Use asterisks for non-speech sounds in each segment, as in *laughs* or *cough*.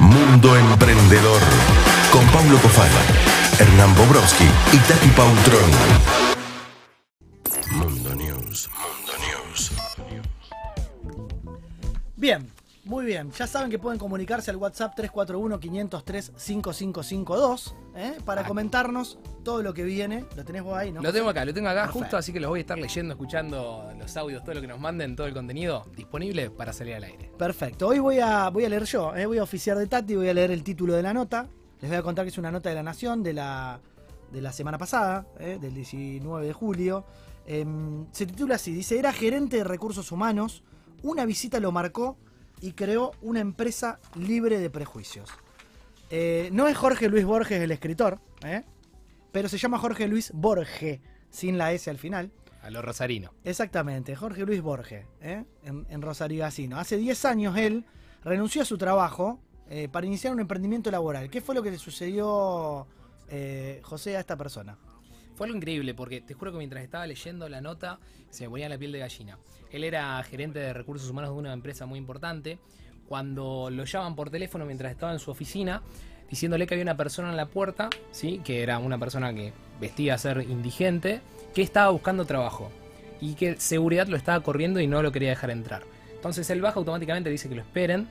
Mundo Emprendedor. Con Paulo Cofala, Hernán Bobrowski y Tati Pautrón. Mundo News. Mundo News. Bien, muy bien. Ya saben que pueden comunicarse al WhatsApp 341-503-5552 ¿eh? para Ah. comentarnos todo lo que viene. Lo tenés vos ahí, ¿no? Lo tengo acá, lo tengo acá Perfecto. justo, así que los voy a estar leyendo, escuchando los audios, todo lo que nos manden, todo el contenido disponible para salir al aire. Perfecto. Hoy voy a, voy a leer yo, ¿eh? voy a oficiar de Tati, voy a leer el título de la nota. Les voy a contar que es una nota de la Nación de la, de la semana pasada, ¿eh? del 19 de julio. Em, se titula así, dice, era gerente de recursos humanos, una visita lo marcó y creó una empresa libre de prejuicios. Eh, no es Jorge Luis Borges el escritor, ¿eh? pero se llama Jorge Luis Borge, sin la S al final. A lo rosarino. Exactamente, Jorge Luis Borges, ¿eh? en, en Rosario Gacino. Hace 10 años él renunció a su trabajo para iniciar un emprendimiento laboral. ¿Qué fue lo que le sucedió, José, a esta persona? Fue algo increíble porque te juro que mientras estaba leyendo la nota se me ponía la piel de gallina. Él era gerente de recursos humanos de una empresa muy importante. Cuando lo llaman por teléfono mientras estaba en su oficina, diciéndole que había una persona en la puerta, ¿sí? que era una persona que vestía a ser indigente, que estaba buscando trabajo y que seguridad lo estaba corriendo y no lo quería dejar entrar. Entonces él baja automáticamente, dice que lo esperen,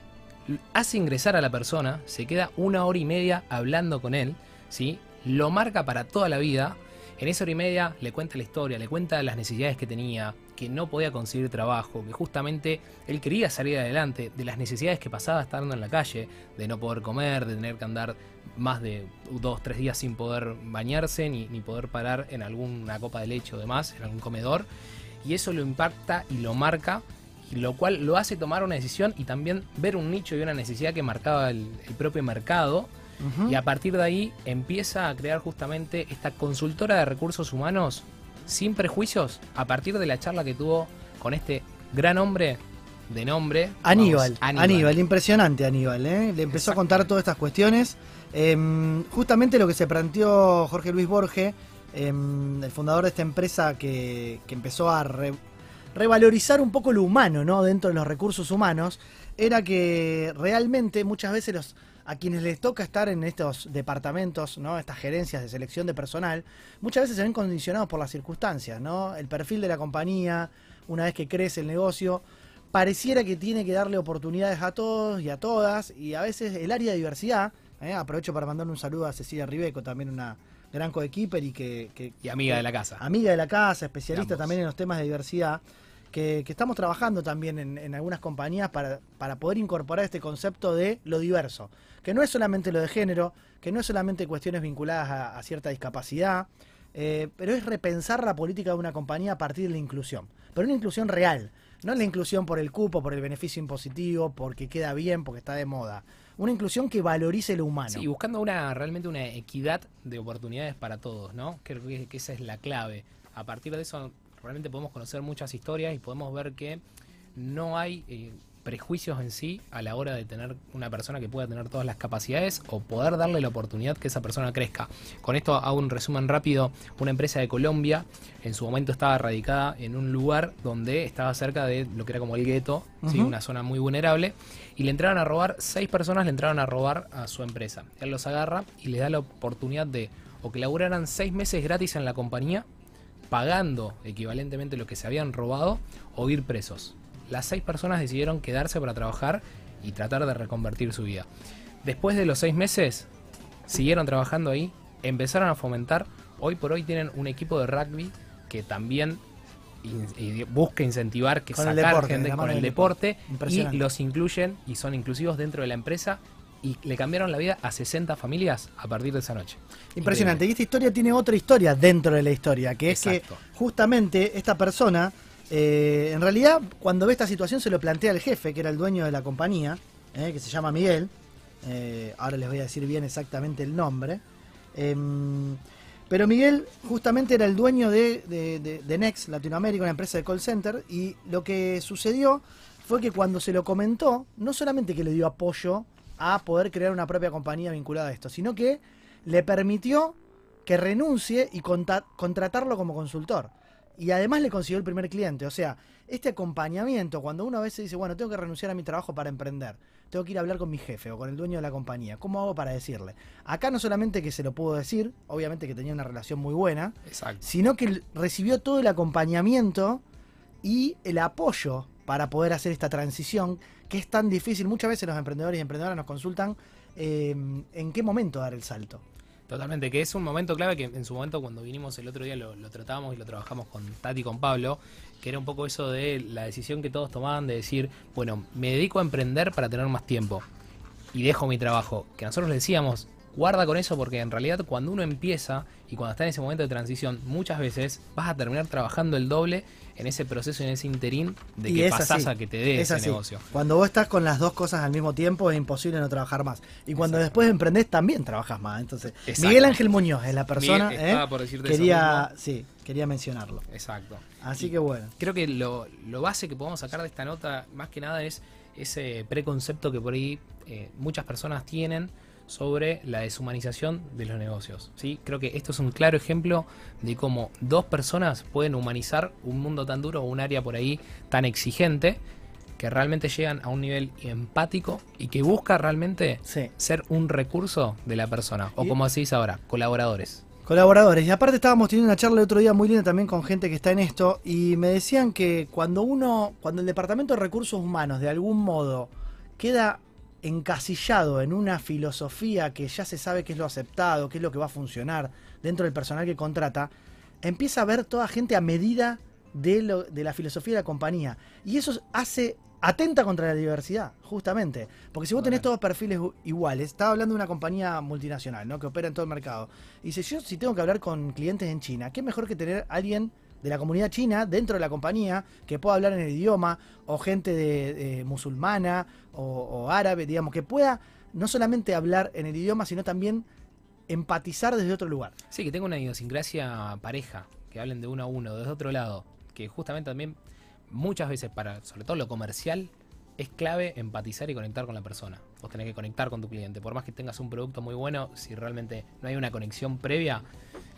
hace ingresar a la persona, se queda una hora y media hablando con él, ¿sí? lo marca para toda la vida. En esa hora y media le cuenta la historia, le cuenta las necesidades que tenía, que no podía conseguir trabajo, que justamente él quería salir adelante, de las necesidades que pasaba estando en la calle, de no poder comer, de tener que andar más de dos, tres días sin poder bañarse, ni, poder parar en alguna copa de leche o demás, en algún comedor. Y eso lo impacta y lo marca, lo cual lo hace tomar una decisión y también ver un nicho y una necesidad que marcaba el propio mercado. Y a partir de ahí empieza a crear justamente esta consultora de recursos humanos sin prejuicios a partir de la charla que tuvo con este gran hombre de nombre Aníbal, vamos, Aníbal, impresionante Aníbal, ¿eh? le empezó a contar todas estas cuestiones. Em, justamente lo que se planteó Jorge Luis Borge, em, el fundador de esta empresa que, que empezó a re- revalorizar un poco lo humano ¿no? dentro de los recursos humanos, era que realmente muchas veces los, a quienes les toca estar en estos departamentos, ¿no? estas gerencias de selección de personal, muchas veces se ven condicionados por las circunstancias, ¿no? el perfil de la compañía, una vez que crece el negocio, pareciera que tiene que darle oportunidades a todos y a todas, y a veces el área de diversidad, ¿eh? aprovecho para mandarle un saludo a Cecilia Ribeco, también una gran coequiper y que, que- y amiga de la casa. amiga de la casa, especialista también en los temas de diversidad, que, estamos trabajando también en, algunas compañías para, para poder incorporar este concepto de lo diverso, que no es solamente lo de género, que no es solamente cuestiones vinculadas a, cierta discapacidad, eh, pero es repensar la política de una compañía a partir de la inclusión, pero una inclusión real, no la inclusión por el cupo, por el beneficio impositivo, porque queda bien, porque está de moda, una inclusión que valorice lo humano. Sí, buscando una realmente una equidad de oportunidades para todos, ¿no? Creo que esa es la clave. A partir de eso realmente podemos conocer muchas historias y podemos ver que no hay eh, prejuicios en sí a la hora de tener una persona que pueda tener todas las capacidades o poder darle la oportunidad que esa persona crezca. Con esto hago un resumen rápido. Una empresa de Colombia en su momento estaba radicada en un lugar donde estaba cerca de lo que era como el gueto, una zona muy vulnerable, y le entraron a robar, seis personas le entraron a robar a su empresa. Él los agarra y les da la oportunidad de o que laburaran seis meses gratis en la compañía, pagando equivalentemente lo que se habían robado, o ir presos. Las seis personas decidieron quedarse para trabajar y tratar de reconvertir su vida. Después de los seis meses, siguieron trabajando ahí, empezaron a fomentar, hoy por hoy tienen un equipo de rugby que también in- y busca incentivar que Con el sacar deporte, gente con el deporte deporte. y los incluyen y son inclusivos dentro de la empresa y le cambiaron la vida a 60 familias a partir de esa noche. Impresionante. Y esta historia tiene otra historia dentro de la historia, que es que justamente esta persona, eh, en realidad, cuando ve esta situación se lo plantea el jefe, que era el dueño de la compañía, eh, que se llama Miguel. Eh, ahora les voy a decir bien exactamente el nombre. Em, pero Miguel justamente era el dueño de, de- de- de Next Latinoamérica, una empresa de call center, y lo que sucedió fue que cuando se lo comentó, no solamente que le dio apoyo a poder crear una propia compañía vinculada a esto, sino que le permitió que renuncie y contratarlo como consultor. y además le consiguió el primer cliente. O sea, este acompañamiento, cuando uno a veces dice, bueno, tengo que renunciar a mi trabajo para emprender, tengo que ir a hablar con mi jefe o con el dueño de la compañía, ¿cómo hago para decirle? Acá no solamente que se lo pudo decir, obviamente que tenía una relación muy buena, Exacto. sino que recibió todo el acompañamiento y el apoyo para poder hacer esta transición que es tan difícil. Muchas veces los emprendedores y emprendedoras nos consultan eh, en qué momento dar el salto. Totalmente, que es un momento clave que en su momento cuando vinimos el otro día lo, lo tratábamos y lo trabajamos con Tati y con Pablo, que era un poco eso de la decisión que todos tomaban de decir, bueno, me dedico a emprender para tener más tiempo y dejo mi trabajo. Que nosotros le decíamos, guarda con eso porque en realidad cuando uno empieza y cuando está en ese momento de transición, muchas veces vas a terminar trabajando el doble en ese proceso, en ese interín de Y que pasás así, a que te dé Es ese así. negocio. Cuando vos estás con las dos cosas al mismo tiempo es imposible no trabajar más. Y cuando después emprendés también trabajas más. Entonces, Exacto. Miguel Ángel Muñoz es la persona. ¿eh? por quería, sí, quería mencionarlo. Exacto. Así Y- que bueno. Creo que lo, lo base que podemos sacar de esta nota, más que nada, es ese preconcepto que por ahí eh, muchas personas tienen sobre la deshumanización de los negocios. ¿sí? Creo que esto es un claro ejemplo de cómo dos personas pueden humanizar un mundo tan duro o un área por ahí tan exigente que realmente llegan a un nivel empático y que busca realmente Sí. ser un recurso de la persona, o como dice ahora, colaboradores. Colaboradores. Y aparte estábamos teniendo una charla el otro día muy linda también con gente que está en esto y me decían que cuando uno, cuando el Departamento de Recursos Humanos de algún modo queda encasillado en una filosofía que ya se sabe qué es lo aceptado, qué es lo que va a funcionar dentro del personal que contrata, empieza a ver toda gente a medida de, lo- de la filosofía de la compañía. Y eso hace, atenta contra la diversidad, justamente. Porque si vos tenés todos perfiles iguales, estaba hablando de una compañía multinacional, ¿no? Que opera en todo el mercado. Y dice, yo si tengo que hablar con clientes en China, ¿qué mejor que tener alguien de la comunidad china dentro de la compañía que pueda hablar en el idioma, o gente de, musulmana o, o árabe, digamos, que pueda no solamente hablar en el idioma, sino también empatizar desde otro lugar. Sí, que tenga una idiosincrasia pareja, que hablen de uno a uno, desde otro lado, que justamente también muchas veces para, sobre todo lo comercial, es clave empatizar y conectar con la persona. Vos tenés que conectar con tu cliente, por más que tengas un producto muy bueno, si realmente no hay una conexión previa,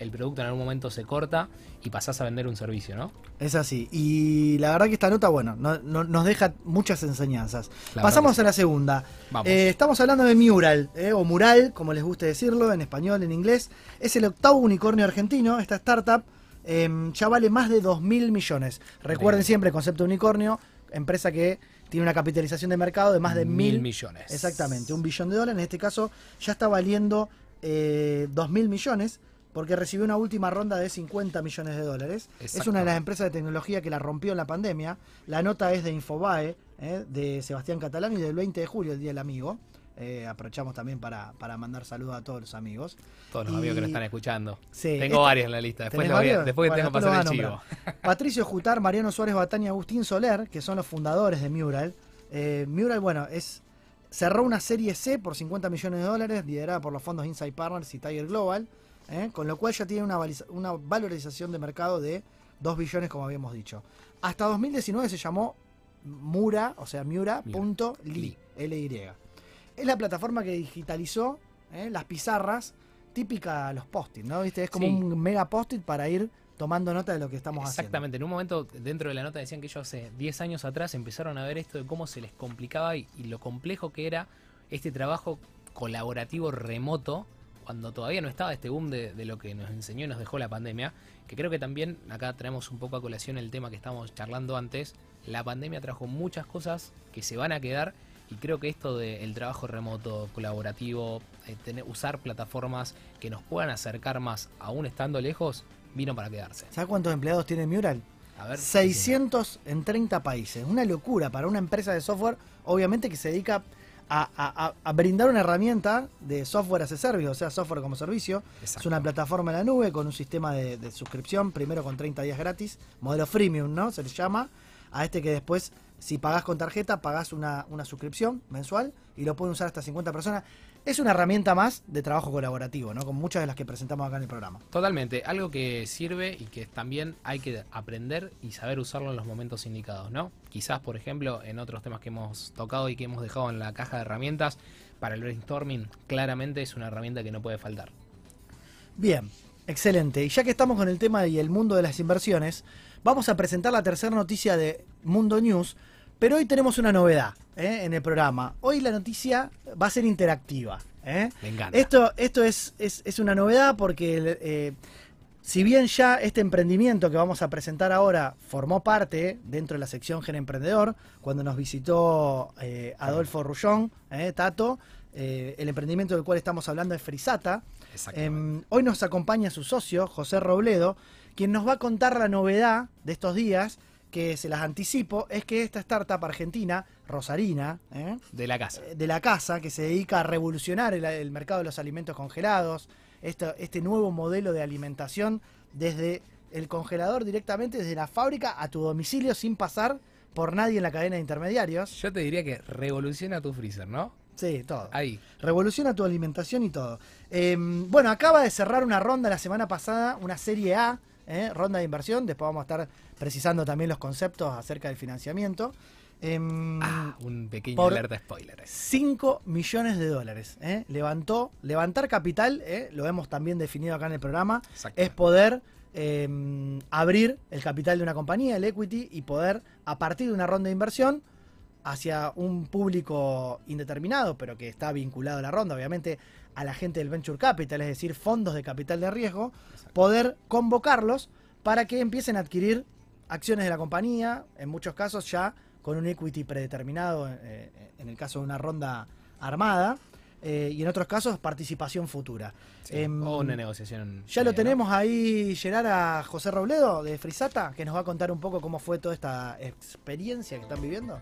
el producto en algún momento se corta y pasás a vender un servicio, ¿no? Es así. Y la verdad que esta nota, bueno, no- no- nos deja muchas enseñanzas. La Pasamos a la segunda. Vamos. Eh, estamos hablando de Mural, eh, o Mural, como les guste decirlo, en español, en inglés. Es el octavo unicornio argentino. Esta startup em, ya vale más de 2 mil millones. Recuerden Bien. siempre el concepto de unicornio, empresa que tiene una capitalización de mercado de más de Mil mil millones. Exactamente, un billón de dólares. En este caso ya está valiendo eh, 2 mil millones porque recibió una última ronda de 50 millones de dólares. Es una de las empresas de tecnología que la rompió en la pandemia. La nota es de Infobae, eh, de Sebastián Catalán y del 20 de julio, el Día del Amigo. Eh, aprovechamos también para, para mandar saludos a todos los amigos. Todos los y- amigos que nos están escuchando. Sí, tengo esta- varios en la lista. Después, ¿Tenés los voy después Bueno, tengo pasar lo el chivo. *laughs* Patricio Jutar, Mariano Suárez Batán y Agustín Soler, que son los fundadores de Mural. Eh, Mural, bueno, es cerró una serie C por 50 millones de dólares, liderada por los fondos Insight Partners y Tiger Global, eh, con lo cual ya tiene una, una valorización de mercado de 2 billones, como habíamos dicho. Hasta 2019 se llamó Mura, o sea, Mura.ly, L-Y. Es la plataforma que digitalizó eh, las pizarras típica a los post-it, ¿no? ¿Viste? Es como Sí. un mega post-it para ir tomando nota de lo que estamos haciendo. Exactamente, en un momento dentro de la nota decían que ellos hace 10 años atrás empezaron a ver esto de cómo se les complicaba y, y lo complejo que era este trabajo colaborativo remoto cuando todavía no estaba este boom de, de lo que nos enseñó y nos dejó la pandemia, que creo que también acá traemos un poco a colación el tema que estábamos charlando antes, la pandemia trajo muchas cosas que se van a quedar y creo que esto del trabajo remoto, colaborativo, eh, tener- usar plataformas que nos puedan acercar más, aún estando lejos, vino para quedarse. ¿Sabes cuántos empleados tiene Mural? A ver, 600 en 30 países. Una locura para una empresa de software, obviamente que se dedica a, a- a- a brindar una herramienta de software as a service, o sea, software como servicio. Es Exacto. una plataforma en la nube con un sistema de, de suscripción, primero con 30 días gratis, modelo freemium, ¿no? Se le llama. A este que después, si pagás con tarjeta, pagás una, una suscripción mensual y lo pueden usar hasta 50 personas. Es una herramienta más de trabajo colaborativo, ¿no? Con muchas de las que presentamos acá en el programa. Totalmente, algo que sirve y que también hay que aprender y saber usarlo en los momentos indicados, ¿no? Quizás, por ejemplo, en otros temas que hemos tocado y que hemos dejado en la caja de herramientas, para el brainstorming claramente es una herramienta que no puede faltar. Bien, Excelente. Y ya que estamos con el tema y el mundo de las inversiones, vamos a presentar la tercera noticia de Mundo News, pero hoy tenemos una novedad ¿eh? en el programa. Hoy la noticia va a ser interactiva. ¿eh? Me encanta. Esto, esto es, es, es una novedad porque eh, si bien ya este emprendimiento que vamos a presentar ahora formó parte dentro de la sección Gen Emprendedor, cuando nos visitó eh, Adolfo Rullón, Tato, el emprendimiento del cual estamos hablando es Frisata. Em, hoy nos acompaña su socio, José Robledo, quien nos va a contar la novedad de estos días, que se las anticipo, es que esta startup argentina, Rosarina, ¿eh? de la casa. de la casa, que se dedica a revolucionar el, el mercado de los alimentos congelados, este, este nuevo modelo de alimentación desde el congelador directamente desde la fábrica a tu domicilio sin pasar por nadie en la cadena de intermediarios. Yo te diría que revoluciona tu freezer, ¿no? Sí, todo. Ahí. Revoluciona tu alimentación y todo. Eh, bueno, acaba de cerrar una ronda la semana pasada, una serie A, eh, ronda de inversión. Después vamos a estar precisando también los conceptos acerca del financiamiento. Em, Ah, un pequeño por- alerta spoiler. 5 millones de dólares. ¿eh? Levantó, levantar capital, ¿eh? lo hemos también definido acá en el programa, es poder eh, abrir el capital de una compañía, el equity, y poder, a partir de una ronda de inversión, hacia un público indeterminado, pero que está vinculado a la ronda, obviamente, a la gente del venture capital, es decir, fondos de capital de riesgo, poder convocarlos para que empiecen a adquirir acciones de la compañía, en muchos casos ya con un equity predeterminado, eh, en el caso de una ronda armada, eh, y en otros casos participación futura. Sí, Em, o una negociación. ya lo eh, ¿no? tenemos ahí, Gerard, a José Robledo de Frisata, que nos va a contar un poco cómo fue toda esta experiencia que están viviendo.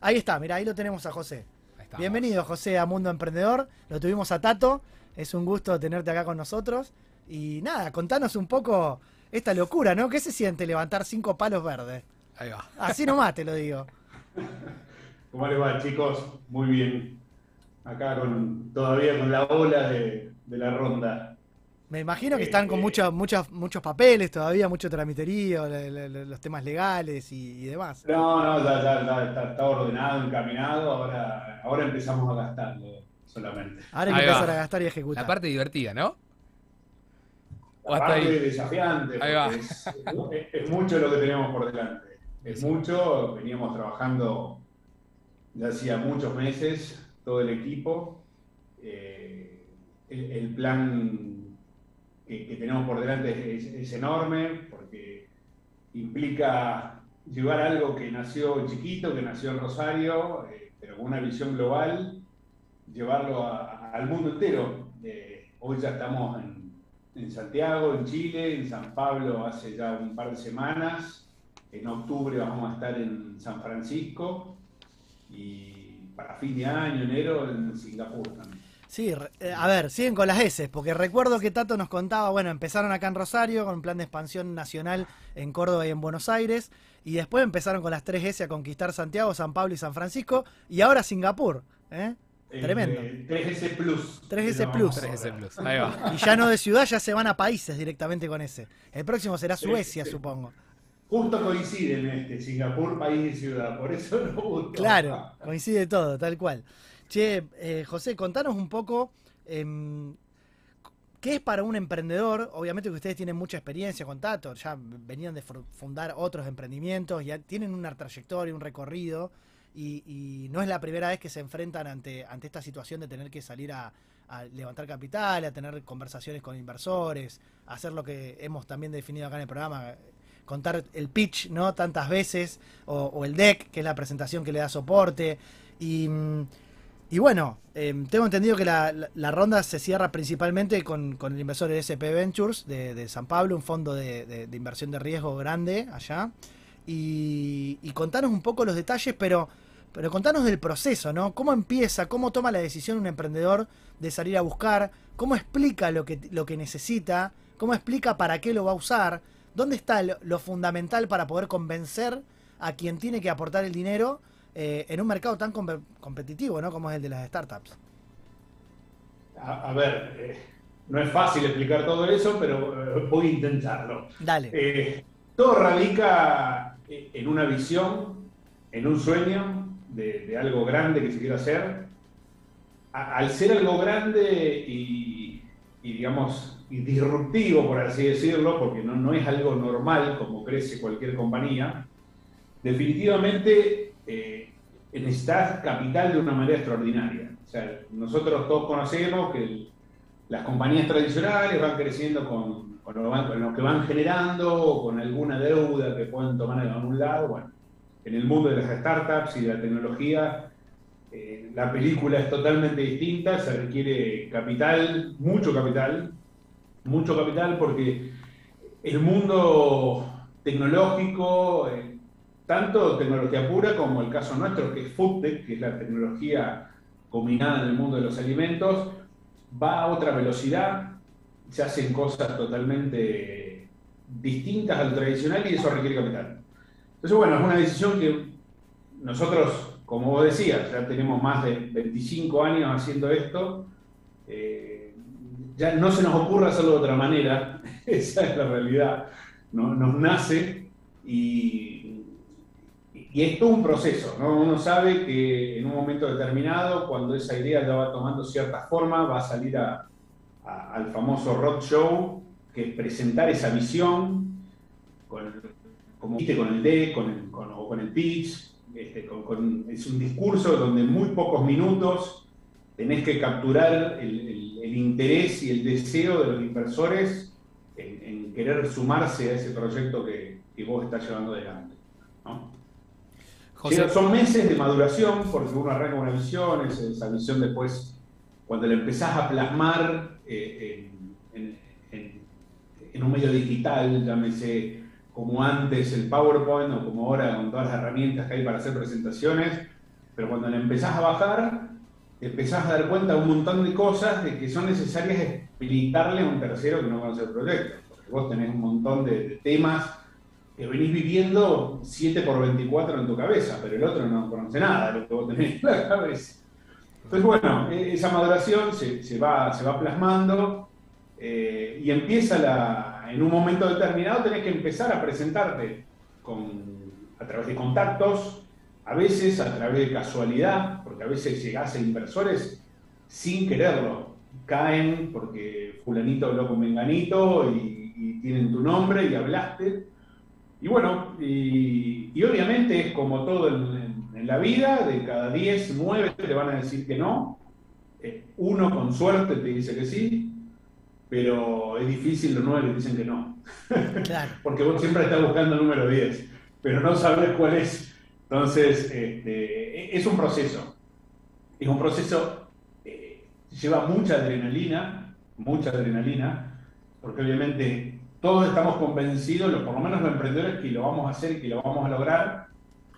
Ahí está, mira, ahí lo tenemos a José. Bienvenido, José, a Mundo Emprendedor. Lo tuvimos a Tato. Es un gusto tenerte acá con nosotros. Y nada, contanos un poco esta locura, ¿no? ¿Qué se siente levantar cinco palos verdes? Ahí va. Así nomás te lo digo. ¿Cómo les va, chicos? Muy bien. Acá con todavía con la ola de, de la ronda. Me imagino que están con Eh, muchos muchos muchos papeles todavía, mucho tramiterío, le- le- le- los temas legales y, y demás. No, no, ya, ya, ya está, está ordenado, encaminado. Ahora, ahora empezamos a gastarlo solamente. Ahora hay que empezar a gastar y ejecutar. La parte divertida, ¿no? O hasta desafiante, Ahí va. es, es- es mucho lo que tenemos por delante. Es mucho, veníamos trabajando ya hacía muchos meses, todo el equipo. Eh, el, el plan que, que tenemos por delante es, es enorme porque implica llevar algo que nació chiquito, que nació en Rosario, eh, pero con una visión global, llevarlo a- al mundo entero. Eh, hoy ya estamos en, en Santiago, en Chile, en San Pablo hace ya un par de semanas. En octubre vamos a estar en San Francisco y para fin de año, enero, en Singapur también. Sí, eh, a ver, siguen con las S, porque recuerdo que Tato nos contaba, bueno, empezaron acá en Rosario con un plan de expansión nacional en Córdoba y en Buenos Aires, y después empezaron con las tres S a conquistar Santiago, San Pablo y San Francisco, y ahora Singapur, ¿eh? Tremendo. Eh, 3S Plus. 3S que lo Plus. vamos a 3S ver. Plus. Ahí va. Y ya no de ciudad, ya se van a países directamente con ese. El próximo será Suecia, supongo. Justo coinciden este, Singapur, país y ciudad, por eso nos gustó. Claro, coincide todo, tal cual. Che, eh, José, contanos un poco em, qué es para un emprendedor. Obviamente que ustedes tienen mucha experiencia con Tato, ya venían de fu- fundar otros emprendimientos, ya tienen una trayectoria, un recorrido, y, y no es la primera vez que se enfrentan ante, ante esta situación de tener que salir a, levantar capital, a tener conversaciones con inversores, hacer lo que hemos también definido acá en el programa, contar el pitch, ¿no? Tantas veces, o, el deck, que es la presentación que le da soporte. Y, y bueno, em, tengo entendido que la, la- ronda se cierra principalmente con, con el inversor SP Ventures de, de San Pablo, un fondo de, de- de inversión de riesgo grande allá. Y, y contanos un poco los detalles, pero, pero contanos del proceso, ¿no? ¿Cómo empieza, cómo toma la decisión un emprendedor de salir a buscar? ¿Cómo explica lo que, lo que necesita? ¿Cómo explica para qué lo va a usar? ¿Dónde está lo, lo fundamental para poder convencer a quien tiene que aportar el dinero eh, en un mercado tan com- competitivo, ¿no? Como es el de las startups. A, a ver, eh, no es fácil explicar todo eso, pero eh, voy a intentarlo. Dale. Todo radica en una visión, en un sueño de, de algo grande que se quiere hacer. A- al ser algo grande y, y digamos, y disruptivo, por así decirlo, porque no, no es algo normal como crece cualquier compañía, definitivamente eh, necesitas capital de una manera extraordinaria. O sea, nosotros todos conocemos que las compañías tradicionales van creciendo con, con, lo, que van generando con alguna deuda que pueden tomar de algún lado. Bueno, en el mundo de las startups y de la tecnología, eh, la película es totalmente distinta, se requiere capital, mucho capital, mucho capital porque el mundo tecnológico, eh, tanto tecnología pura como el caso nuestro, que es FoodTech, que es la tecnología combinada en el mundo de los alimentos, va a otra velocidad, se hacen cosas totalmente distintas al tradicional y eso requiere capital. Entonces, bueno, es una decisión que nosotros, como vos decías, ya tenemos más de 25 años haciendo esto, eh, ya no se nos ocurre hacerlo de otra manera, *laughs* esa es la realidad, ¿no? nos nace y y es todo un proceso, ¿no? Uno sabe que en un momento determinado, cuando esa idea ya va tomando cierta forma, va a salir al famoso road show, que es presentar esa visión, con, como viste, con el D, con el, con, o con el pitch, este, es un discurso donde en muy pocos minutos tenés que capturar el, interés y el deseo de los inversores en, querer sumarse a ese proyecto que, que vos estás llevando adelante. ¿no? son meses de maduración, porque uno arranca una visión, esa visión después, cuando la empezás a plasmar eh, en, un medio digital, llámese como antes el PowerPoint o como ahora con todas las herramientas que hay para hacer presentaciones, pero cuando la empezás a bajar, empezás a dar cuenta de un montón de cosas de que son necesarias explicarle a un tercero que no conoce el proyecto, porque vos tenés un montón de temas que venís viviendo 7 por 24 en tu cabeza, pero el otro no conoce nada de lo que vos tenés en la cabeza. Entonces, bueno, e-, esa maduración se, va, se va plasmando eh, y empieza la, en un momento determinado tenés que empezar a presentarte con, a través de contactos, a veces a través de casualidad, porque a veces llegás a inversores sin quererlo, caen porque fulanito habló con menganito y, y tienen tu nombre y hablaste, y bueno, y, obviamente es como todo en, la vida, de cada 10, 9 te van a decir que no, eh, uno con suerte te dice que sí, pero es difícil los 9 que dicen que no. Claro. *laughs* Porque vos siempre estás buscando el número 10, pero no sabes cuál es. Entonces, este, es un proceso. Es un proceso, eh, lleva mucha adrenalina, mucha adrenalina, porque obviamente todos estamos convencidos, por lo menos los emprendedores, que lo vamos a hacer y que lo vamos a lograr,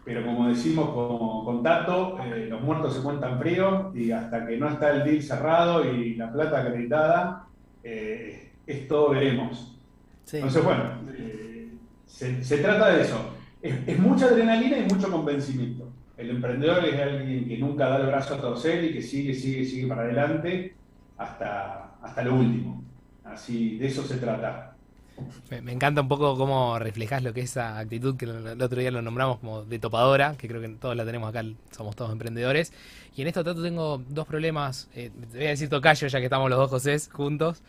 pero como decimos con, con Tato, eh, los muertos se cuentan frío y hasta que no está el deal cerrado y la plata acreditada, eh, es todo veremos. Entonces, bueno, eh, se, trata de eso. Es, mucha adrenalina y mucho convencimiento. El emprendedor es alguien que nunca da el brazo a torcer y que sigue, sigue, sigue para adelante hasta, hasta lo último. Así, de eso se trata. Me, encanta un poco cómo reflejas lo que es esa actitud que el, otro día lo nombramos como de topadora, que creo que todos la tenemos acá, somos todos emprendedores. Y en esto trato tengo dos problemas, eh, te voy a decir tocayo ya que estamos los dos José juntos.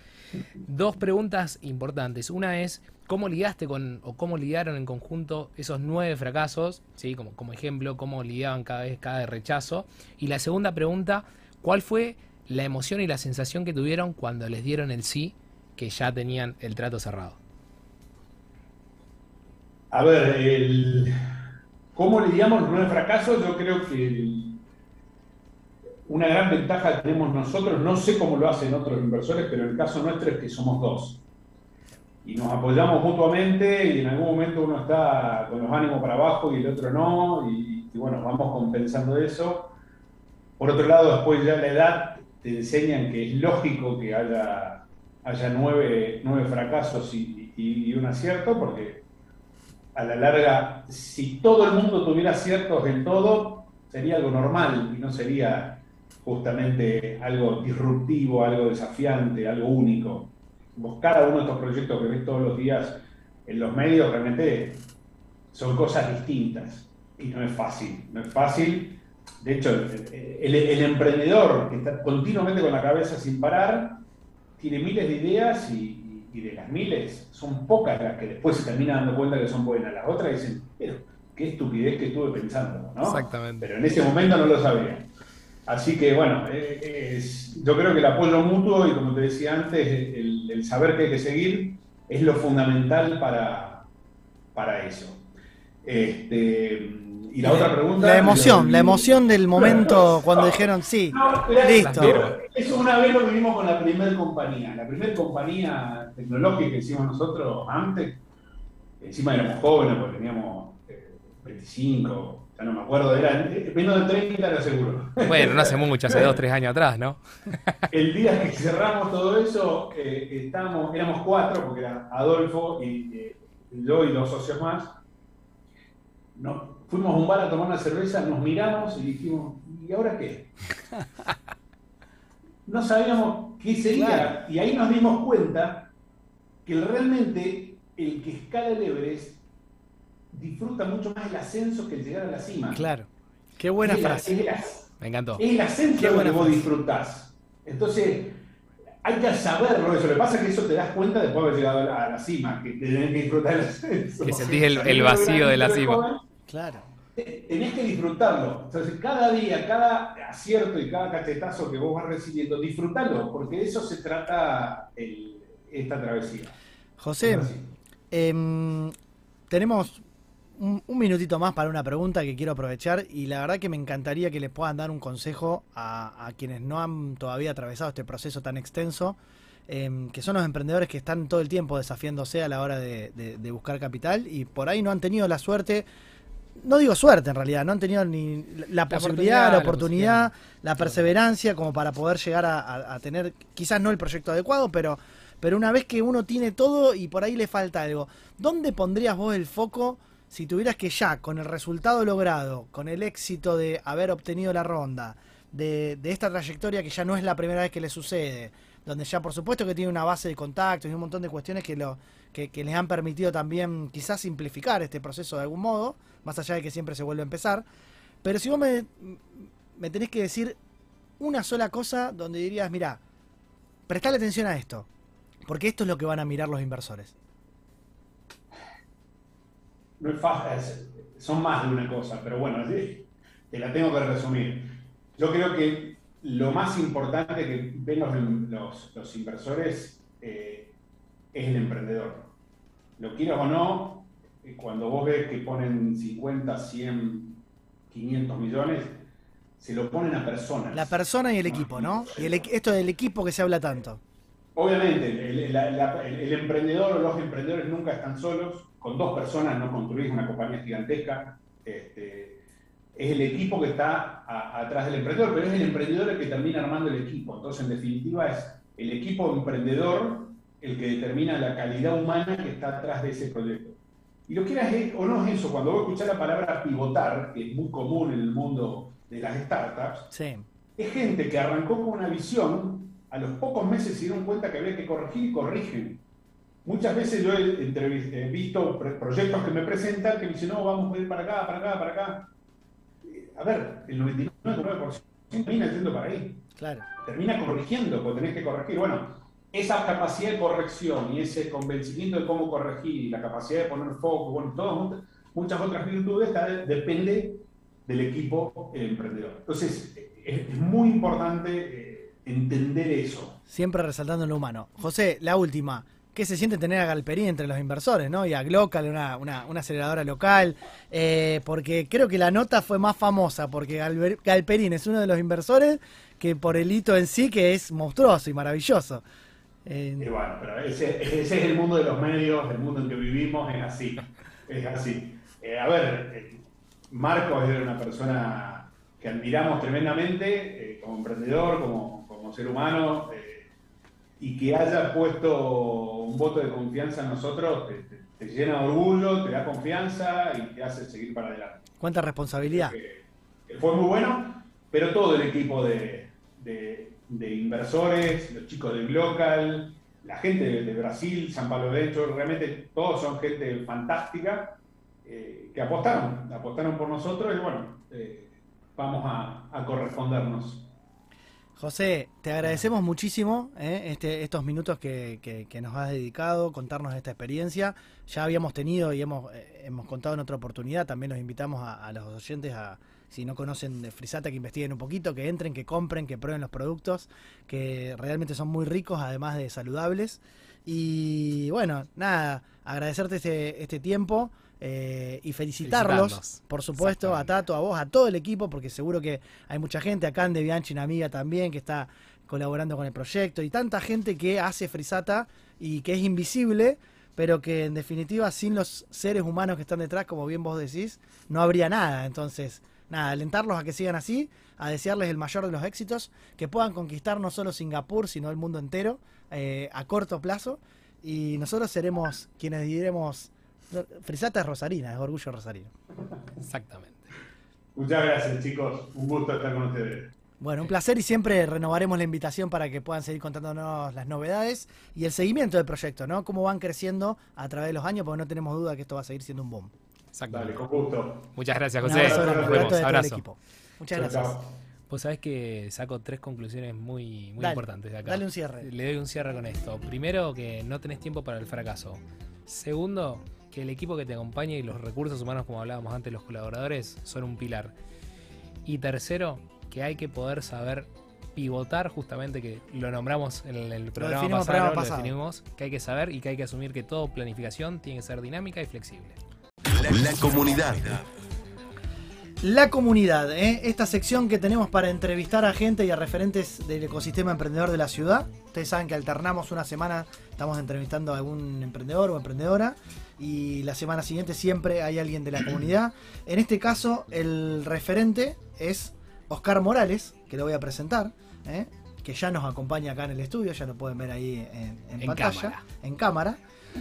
Dos preguntas importantes. Una es, ¿cómo lidiaste con, o cómo lidiaron en conjunto esos nueve fracasos? ¿sí? Como ejemplo, ¿cómo lidiaban cada vez cada rechazo? Y la segunda pregunta, ¿cuál fue la emoción y la sensación que tuvieron cuando les dieron el sí que ya tenían el trato cerrado? A ver, el, ¿cómo lidiamos con el fracaso? Yo creo que una gran ventaja que tenemos nosotros, no sé cómo lo hacen otros inversores, pero el caso nuestro es que somos dos. Y nos apoyamos mutuamente y en algún momento uno está con los ánimos para abajo y el otro no, y, bueno, vamos compensando eso. Por otro lado, después ya la edad te enseñan que es lógico que haya nueve, nueve fracasos y, un acierto, porque a la larga, si todo el mundo tuviera aciertos en todo, sería algo normal y no sería justamente algo disruptivo, algo desafiante, algo único. Vos, cada uno de estos proyectos que ves todos los días en los medios realmente son cosas distintas y no es fácil, no es fácil. De hecho, el, el emprendedor que está continuamente con la cabeza sin parar, tiene miles de ideas y, de las miles son pocas las que después se terminan dando cuenta que son buenas. Las otras dicen, pero qué estupidez que estuve pensando, ¿no? Exactamente. Pero en ese momento no lo sabía. Así que bueno, eh, yo creo que el apoyo mutuo y como te decía antes, el, saber que hay que seguir es lo fundamental para, para eso. Este, y la otra pregunta. La emoción, la emoción del momento *laughs* cuando dijeron sí. listo. Eso una vez lo vivimos con la primera compañía. La primera compañía tecnológica que hicimos nosotros antes, encima éramos jóvenes porque teníamos 25, eh, ya no me acuerdo, era menos de 30 era seguro. Bueno, no hace mucho, hace 2, 3 años atrás, ¿no? *laughs* El día que cerramos todo eso, eh, estábamos, éramos cuatro, porque era Adolfo y eh, yo y dos socios más. No, fuimos a un bar a tomar una cerveza, nos miramos y dijimos, ¿y ahora qué? *laughs* No sabíamos qué sería. Y ahí nos dimos cuenta que realmente el que escala el Everest disfruta mucho más el ascenso que el llegar a la cima. Claro. Qué buena frase. Me encantó. Es el ascenso que vos disfrutás. Entonces, hay que saberlo eso. Lo que pasa es que eso te das cuenta después de haber llegado a la, cima, que tenés que disfrutar el ascenso. Que sentís el vacío de la cima. Claro. Tenés que disfrutarlo. Entonces, cada día, cada acierto y cada cachetazo que vos vas recibiendo, disfrútalo, porque de eso se trata esta travesía. José, em, tenemos un, minutito más para una pregunta que quiero aprovechar y la verdad que me encantaría que les puedan dar un consejo a, quienes no han todavía atravesado este proceso tan extenso, em, que son los emprendedores que están todo el tiempo desafiándose a la hora de buscar capital y por ahí no han tenido la suerte no digo suerte en realidad, no han tenido ni la, posibilidad, la oportunidad, la, perseverancia como para poder llegar a, tener, quizás no el proyecto adecuado, pero, pero una vez que uno tiene todo y por ahí le falta algo, ¿dónde pondrías vos el foco si tuvieras que ya, con el resultado logrado, con el éxito de haber obtenido la ronda, de, de esta trayectoria que ya no es la primera vez que le sucede, donde ya por supuesto que tiene una base de contactos y un montón de cuestiones que, lo, que, les han permitido también quizás simplificar este proceso de algún modo, más allá de que siempre se vuelve a empezar. Pero si vos me, tenés que decir una sola cosa donde dirías, mira, prestale atención a esto, porque esto es lo que van a mirar los inversores. No es fácil, son más de una cosa, pero bueno, te la tengo que resumir. Yo creo que lo más importante que ven los, inversores eh, es el emprendedor. Lo quieras o no, eh, cuando vos ves que ponen 50, 100, 500 millones, se lo ponen a personas. La persona y el equipo, ¿no? Y esto del equipo que se habla tanto. Obviamente, el, emprendedor o los emprendedores nunca están solos. Con dos personas no construís una compañía gigantesca. Este, es el equipo que está atrás del emprendedor, pero es el emprendedor el que termina armando el equipo. Entonces, en definitiva, es el equipo emprendedor el que determina la calidad humana que está atrás de ese proyecto. Y lo quieras o no es eso, cuando vos escuchás la palabra pivotar, que es muy común en el mundo de las startups, es gente que arrancó con una visión, a los pocos meses se dieron cuenta que había que corregir y corrigen. Muchas veces yo he, visto proyectos que me presentan que me dicen, no, vamos a ir para acá, para acá, para acá a ver, el 99,9% termina yendo para ahí. Claro. Termina corrigiendo, porque tenés que corregir. Bueno, esa capacidad de corrección y ese convencimiento de cómo corregir y la capacidad de poner foco, bueno, todas muchas otras virtudes, depende del equipo emprendedor. Entonces, es, muy importante eh, entender eso. Siempre resaltando lo humano. José, la última qué se siente tener a Galperín entre los inversores, ¿no? Y a Glocal, una, una, aceleradora local, eh, porque creo que la nota fue más famosa, porque Galperín es uno de los inversores que por el hito en sí que es monstruoso y maravilloso. Eh, y bueno, pero ese, es el mundo de los medios, el mundo en que vivimos, es así, es así. Eh, a ver, Marcos es una persona que admiramos tremendamente como emprendedor, como, como ser humano y que haya puesto un voto de confianza en nosotros te, llena de orgullo, te da confianza y te hace seguir para adelante. ¿Cuánta responsabilidad? fue muy bueno, pero todo el equipo de, inversores, los chicos del local, la gente de, Brasil, San Pablo de hecho, realmente todos son gente fantástica eh, que apostaron, apostaron por nosotros y bueno, eh, vamos a correspondernos. José, te agradecemos muchísimo eh, este, estos minutos que, que- nos has dedicado, contarnos esta experiencia. Ya habíamos tenido y hemos, hemos contado en otra oportunidad, también los invitamos a, a los oyentes a, si no conocen de Frisata, que investiguen un poquito, que entren, que compren, que prueben los productos, que realmente son muy ricos, además de saludables. Y bueno, nada, agradecerte este, este tiempo eh, y felicitarlos, por supuesto, a. Tato, a vos, a todo el equipo, porque seguro que hay mucha gente, acá en De Bianchi, una amiga también, que está colaborando con el proyecto, y tanta gente que hace Frisata y que es invisible, pero que en definitiva sin los seres humanos que están detrás, como bien vos decís, no habría nada. Entonces, nada, alentarlos a que sigan así, a desearles el mayor de los éxitos, que puedan conquistar no solo Singapur, sino el mundo entero eh, a corto plazo. Y nosotros seremos quienes diremos, Frisata es Rosarina, es orgullo rosarino. Exactamente. Muchas gracias, chicos. Un gusto estar con ustedes. Bueno, un placer y siempre renovaremos la invitación para que puedan seguir contándonos las novedades y el seguimiento del proyecto, ¿no? Cómo van creciendo a través de los años, porque no tenemos duda que esto va a seguir siendo un boom. Dale, Exactamente. con gusto. Muchas gracias, Un José. abrazo Nos vemos. Abrazo. equipo. Muchas gracias. Vos sabés que saco tres conclusiones muy, muy Dale, importantes de acá. dale un cierre. Le doy un cierre con esto. Primero, que no tenés tiempo para el fracaso. Segundo, que el equipo que te acompaña y los recursos humanos, como hablábamos antes, los colaboradores, son un pilar. Y tercero, que hay que poder saber pivotar, justamente que lo nombramos en el programa pasado, programa lo definimos, que hay que saber y que hay que asumir que todo planificación tiene que ser dinámica y flexible. La comunidad. La comunidad, ¿eh? esta sección que tenemos para entrevistar a gente y a referentes del ecosistema emprendedor de la ciudad. Ustedes saben que alternamos una semana, estamos entrevistando a algún emprendedor o emprendedora y la semana siguiente siempre hay alguien de la comunidad. En este caso, el referente es Oscar Morales, que lo voy a presentar, ¿eh? que ya nos acompaña acá en el estudio, ya lo pueden ver ahí en, en En pantalla, cámara. en cámara.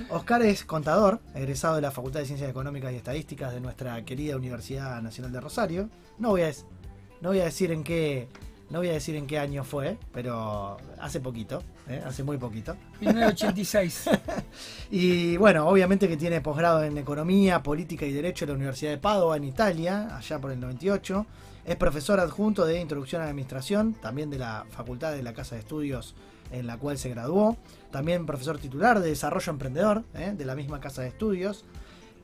Oscar es contador, egresado de la Facultad de Ciencias Económicas y Estadísticas de nuestra querida Universidad Nacional de Rosario. No voy a, no voy a decir en qué, no voy a decir en qué año fue, pero hace poquito, ¿eh? hace muy poquito. 1986. *laughs* Y bueno, obviamente que tiene posgrado en Economía, Política y Derecho en la Universidad de Padua, en Italia, allá por el 98. Es profesor adjunto de Introducción a la Administración, también de la Facultad de la Casa de Estudios en la cual se graduó. También profesor titular de Desarrollo Emprendedor, ¿eh? de la misma Casa de Estudios.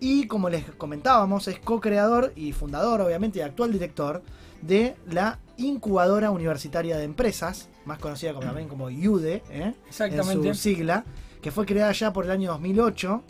Y como les comentábamos, es co-creador y fundador, obviamente, y actual director de la Incubadora Universitaria de Empresas, más conocida como, también como IUDE, ¿eh? Exactamente. en su sigla, que fue creada ya por el año 2008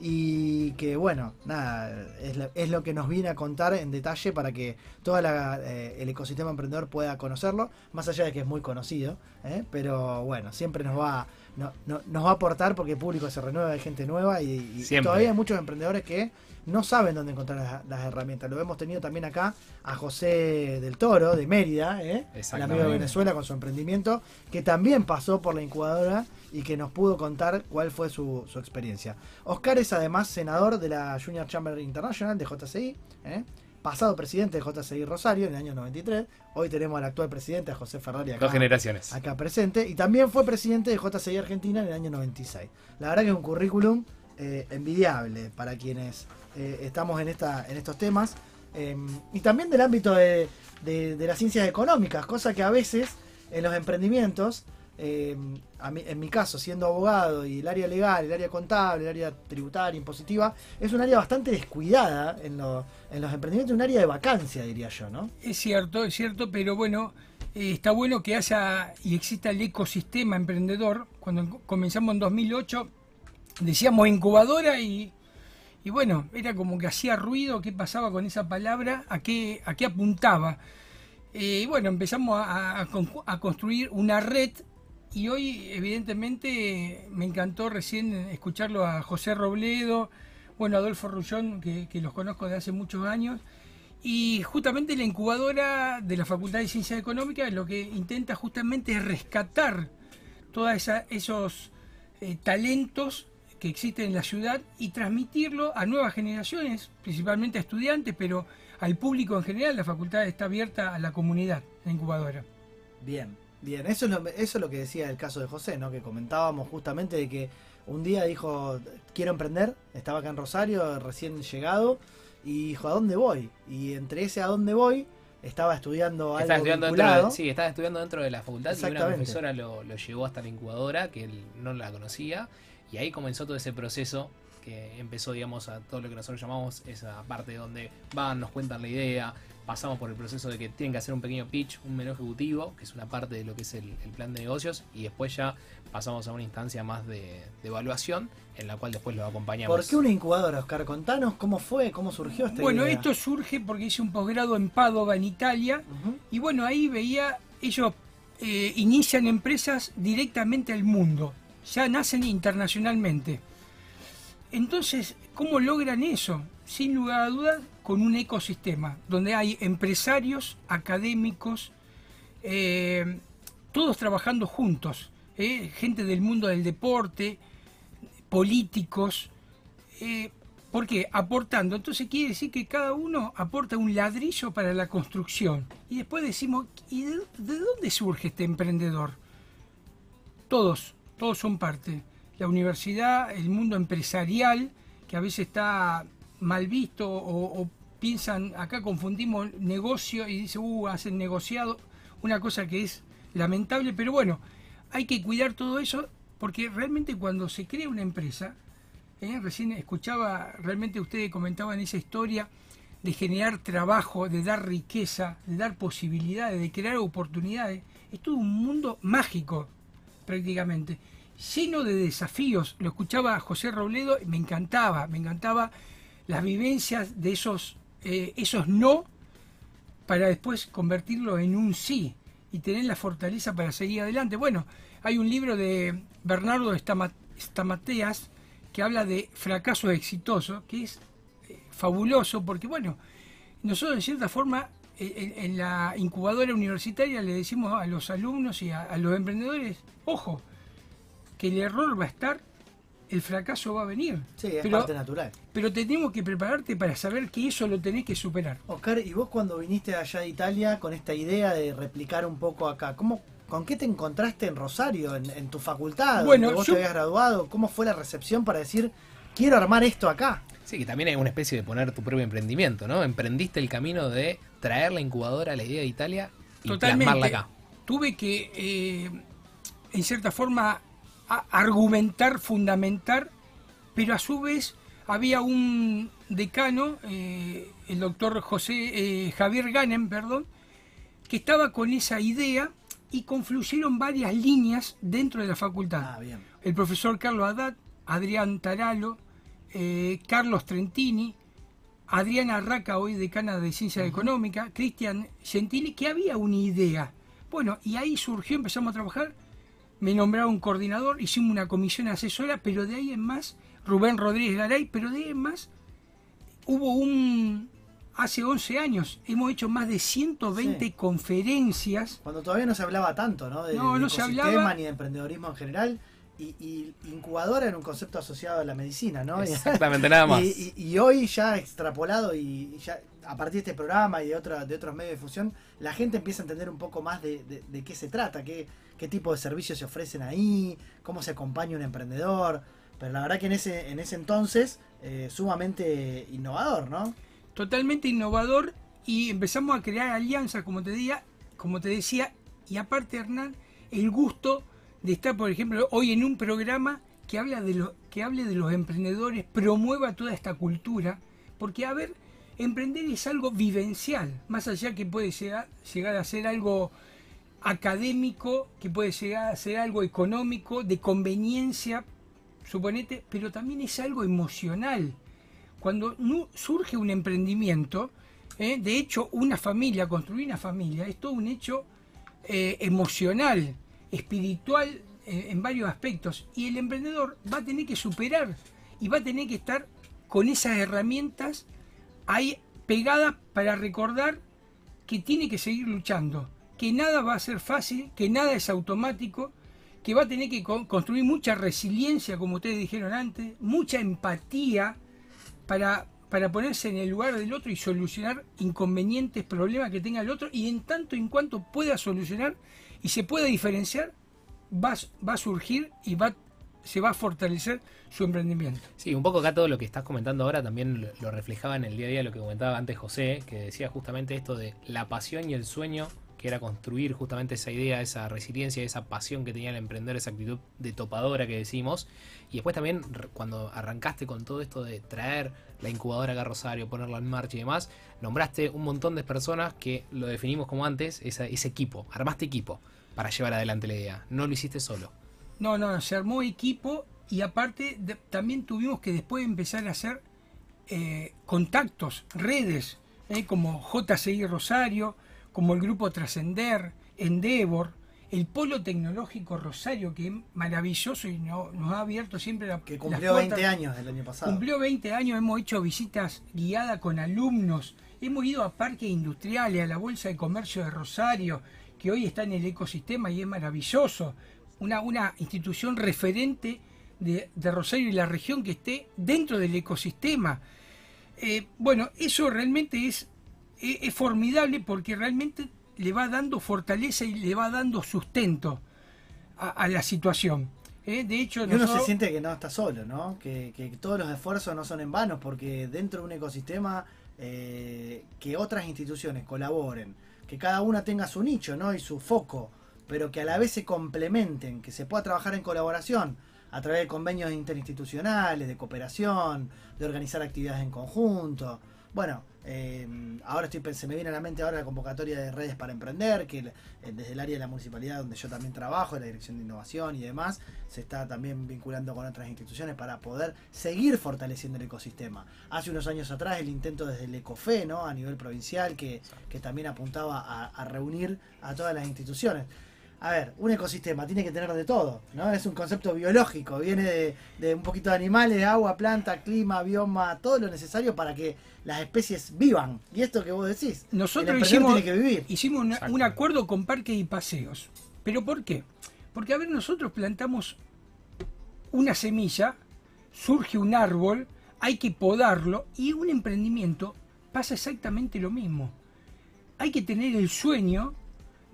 y que bueno, nada, es, lo- es lo que nos viene a contar en detalle para que todo el ecosistema emprendedor pueda conocerlo, más allá de que es muy conocido, ¿eh? pero bueno, siempre nos va, no- no- nos va a aportar porque el público se renueva, hay gente nueva y, todavía hay muchos emprendedores que no saben dónde encontrar las, las herramientas. Lo hemos tenido también acá a José del Toro, de Mérida, ¿eh? el amigo de Venezuela con su emprendimiento, que también pasó por la incubadora y que nos pudo contar cuál fue su, su experiencia. Oscar es además senador de la Junior Chamber International de JCI, ¿eh? pasado presidente de JCI Rosario en el año 93. Hoy tenemos al actual presidente, a José Ferrari, acá, Dos generaciones. acá presente. Y también fue presidente de JCI Argentina en el año 96. La verdad que es un currículum eh, envidiable para quienes eh, estamos en, esta, en estos temas. Eh, y también del ámbito de, de- de las ciencias económicas, cosa que a veces en los emprendimientos, eh, en mi caso, siendo abogado y el área legal, el área contable, el área tributaria, impositiva, es un área bastante descuidada en, lo- en los emprendimientos, un área de vacancia, diría yo, ¿no? Es cierto, es cierto, pero bueno, eh, está bueno que haya y exista el ecosistema emprendedor. Cuando comenzamos en 2008, decíamos incubadora y, y bueno, era como que hacía ruido, qué pasaba con esa palabra, a qué, a qué apuntaba. Eh, y bueno, empezamos a construir una red y hoy evidentemente me encantó recién escucharlo a José Robledo, bueno, Adolfo Rullón, que, que los conozco de hace muchos años. Y justamente la incubadora de la Facultad de Ciencias Económicas lo que intenta justamente es rescatar todos esos eh, talentos que existen en la ciudad y transmitirlo a nuevas generaciones, principalmente a estudiantes, pero al público en general. La facultad está abierta a la comunidad, la incubadora. Bien, bien. Eso es, lo, eso es lo que decía el caso de José, ¿no? Que comentábamos justamente de que un día dijo, quiero emprender, estaba acá en Rosario, recién llegado, y dijo, ¿a dónde voy? Y entre ese a dónde voy, estaba estudiando algo Estaba estudiando, dentro vinculado. de, sí, estaba estudiando dentro de la facultad y una profesora lo, lo llevó hasta la incubadora, que él no la conocía, y ahí comenzó todo ese proceso que empezó, digamos, a todo lo que nosotros llamamos esa parte donde van, nos cuentan la idea, pasamos por el proceso de que tienen que hacer un pequeño pitch, un menú ejecutivo, que es una parte de lo que es el, el plan de negocios, y después ya pasamos a una instancia más de, de evaluación, en la cual después lo acompañamos. ¿Por qué una incubadora, Oscar? Contanos cómo fue, cómo surgió esta Bueno, idea. esto surge porque hice un posgrado en Padova, en Italia, y bueno, ahí veía, ellos eh, inician empresas directamente al mundo, ya nacen internacionalmente. Entonces, ¿cómo logran eso? Sin lugar a dudas, con un ecosistema, donde hay empresarios, académicos, eh, todos trabajando juntos, eh, gente del mundo del deporte, políticos, eh, ¿por qué? Aportando. Entonces quiere decir que cada uno aporta un ladrillo para la construcción. Y después decimos, ¿y de, de dónde surge este emprendedor? Todos, todos son parte. La universidad, el mundo empresarial, que a veces está mal visto o, piensan, acá confundimos negocio y dice, uh, hacen negociado, una cosa que es lamentable, pero bueno, hay que cuidar todo eso porque realmente cuando se crea una empresa, eh, recién escuchaba, realmente ustedes comentaban esa historia de generar trabajo, de dar riqueza, de dar posibilidades, de crear oportunidades, es todo un mundo mágico prácticamente, lleno de desafíos. Lo escuchaba José Robledo me encantaba, me encantaba las vivencias de esos, eh, esos no para después convertirlo en un sí y tener la fortaleza para seguir adelante. Bueno, hay un libro de Bernardo Stama- Stamateas que habla de fracaso exitoso, que es eh, fabuloso porque, bueno, nosotros de cierta forma eh, en, la incubadora universitaria le decimos a los alumnos y a los emprendedores, ojo, que el error va a estar, el fracaso va a venir. Sí, es pero, parte natural. pero tenemos que prepararte para saber que eso lo tenés que superar. Oscar, ¿y vos cuando viniste allá de Italia con esta idea de replicar un poco acá, ¿cómo, ¿con qué te encontraste en Rosario, en, en tu facultad? Bueno, donde vos yo- te habías graduado? ¿Cómo fue la recepción para decir, quiero armar esto acá? Sí, que también hay una especie de poner tu propio emprendimiento, ¿no? Emprendiste el camino de traer la incubadora a la idea de Italia y plasmarla Totalmente. acá. Tuve que, eh, en cierta forma, a- argumentar, fundamentar, pero a su vez había un decano, eh, el doctor José eh, Javier Ganem, perdón, que estaba con esa idea y confluyeron varias líneas dentro de la facultad Ah, bien. el profesor Carlos Haddad, Adrián Taralo, eh, Carlos Trentini, Adriana Arraca, hoy decana de Ciencia Económica, Cristian Gentili, que había una idea. Bueno, y ahí surgió, empezamos a trabajar, me nombraron coordinador, hicimos una comisión asesora, pero de ahí en más, Rubén Rodríguez Garay, pero de ahí en más, hubo un, hace 11 años, hemos hecho más de 120 Sí. conferencias, Cuando todavía no se hablaba tanto, ¿no? De, No, de no se ecosistema hablaba. ni de emprendedorismo en general. Y, y incubadora era un concepto asociado a la medicina, ¿no? Exactamente, nada *laughs* más. Y, y- y hoy ya extrapolado y ya a partir de este programa y de, otra- de otros medios de difusión, la gente empieza a entender un poco más de, de- de qué se trata, qué, qué tipo de servicios se ofrecen ahí, cómo se acompaña un emprendedor. Pero la verdad que en ese, en ese entonces, eh, sumamente innovador, ¿no? totalmente innovador y empezamos a crear alianzas, como te decía, como te decía, y aparte Hernán, el gusto de estar, por ejemplo, hoy en un programa que habla de lo, que hable de los emprendedores, promueva toda esta cultura, porque a ver, emprender es algo vivencial, más allá que puede llegar, llegar a ser algo académico, que puede llegar a ser algo económico, de conveniencia, suponete, pero también es algo emocional cuando surge un emprendimiento, ¿eh? de hecho una familia, construir una familia, es todo un hecho eh, emocional, espiritual eh, en varios aspectos. Y el emprendedor va a tener que superar y va a tener que estar con esas herramientas ahí pegadas para recordar que tiene que seguir luchando, que nada va a ser fácil, que nada es automático, que va a tener que con- construir mucha resiliencia, como ustedes dijeron antes, mucha empatía para, para ponerse en el lugar del otro y solucionar inconvenientes, problemas que tenga el otro, y en tanto en cuanto pueda solucionar y se pueda diferenciar, va, va a surgir y va se va a fortalecer su emprendimiento. Sí, un poco acá todo lo que estás comentando ahora también lo reflejaba en el día a día lo que comentaba antes José, que decía justamente esto de la pasión y el sueño que era construir justamente esa idea, esa resiliencia, esa pasión que tenía el emprender, esa actitud de topadora que decimos. Y después también cuando arrancaste con todo esto de traer la incubadora acá a Rosario, ponerla en marcha y demás, nombraste un montón de personas que lo definimos como antes, ese equipo, armaste equipo para llevar adelante la idea, no lo hiciste solo. No, no, se armó equipo y aparte también tuvimos que después empezar a hacer eh, contactos, redes, eh, como JCI Rosario, como el grupo Trascender, Endeavor, el Polo Tecnológico Rosario, que es maravilloso y no- nos ha abierto siempre la, Que cumplió puertas. 20 años el año pasado. Cumplió 20 años, hemos hecho visitas guiadas con alumnos, hemos ido a parques industriales, a la Bolsa de Comercio de Rosario, que hoy está en el ecosistema y es maravilloso. Una, una institución referente de, de Rosario y la región que esté dentro del ecosistema. Eh, bueno, eso realmente es, es, es formidable porque realmente le va dando fortaleza y le va dando sustento a, a la situación. Eh, De hecho, Y uno se siente que no está solo, ¿no? Que, que todos los esfuerzos no son en vano, porque dentro de un ecosistema eh, que otras instituciones colaboren, que cada una tenga su nicho, ¿no? Y su foco, pero que a la vez se complementen, que se pueda trabajar en colaboración a través de convenios interinstitucionales, de cooperación, de organizar actividades en conjunto. Bueno, eh, ahora estoy, se me viene a la mente ahora la convocatoria de redes para emprender, que desde el área de la municipalidad donde yo también trabajo, la dirección de innovación y demás, se está también vinculando con otras instituciones para poder seguir fortaleciendo el ecosistema. Hace unos años atrás el intento desde el ECOFE, ¿no? a nivel provincial, que, que también apuntaba a, a reunir a todas las instituciones. A ver, un ecosistema tiene que tener de todo, ¿no? Es un concepto biológico, viene de, de un poquito de animales, agua, planta, clima, bioma, todo lo necesario para que las especies vivan. Y esto que vos decís, Nosotros el hicimos, tiene que vivir. hicimos una- un acuerdo con parques y paseos. ¿Pero por qué? Porque, a ver, nosotros plantamos una semilla, surge un árbol, hay que podarlo y un emprendimiento pasa exactamente lo mismo. Hay que tener el sueño,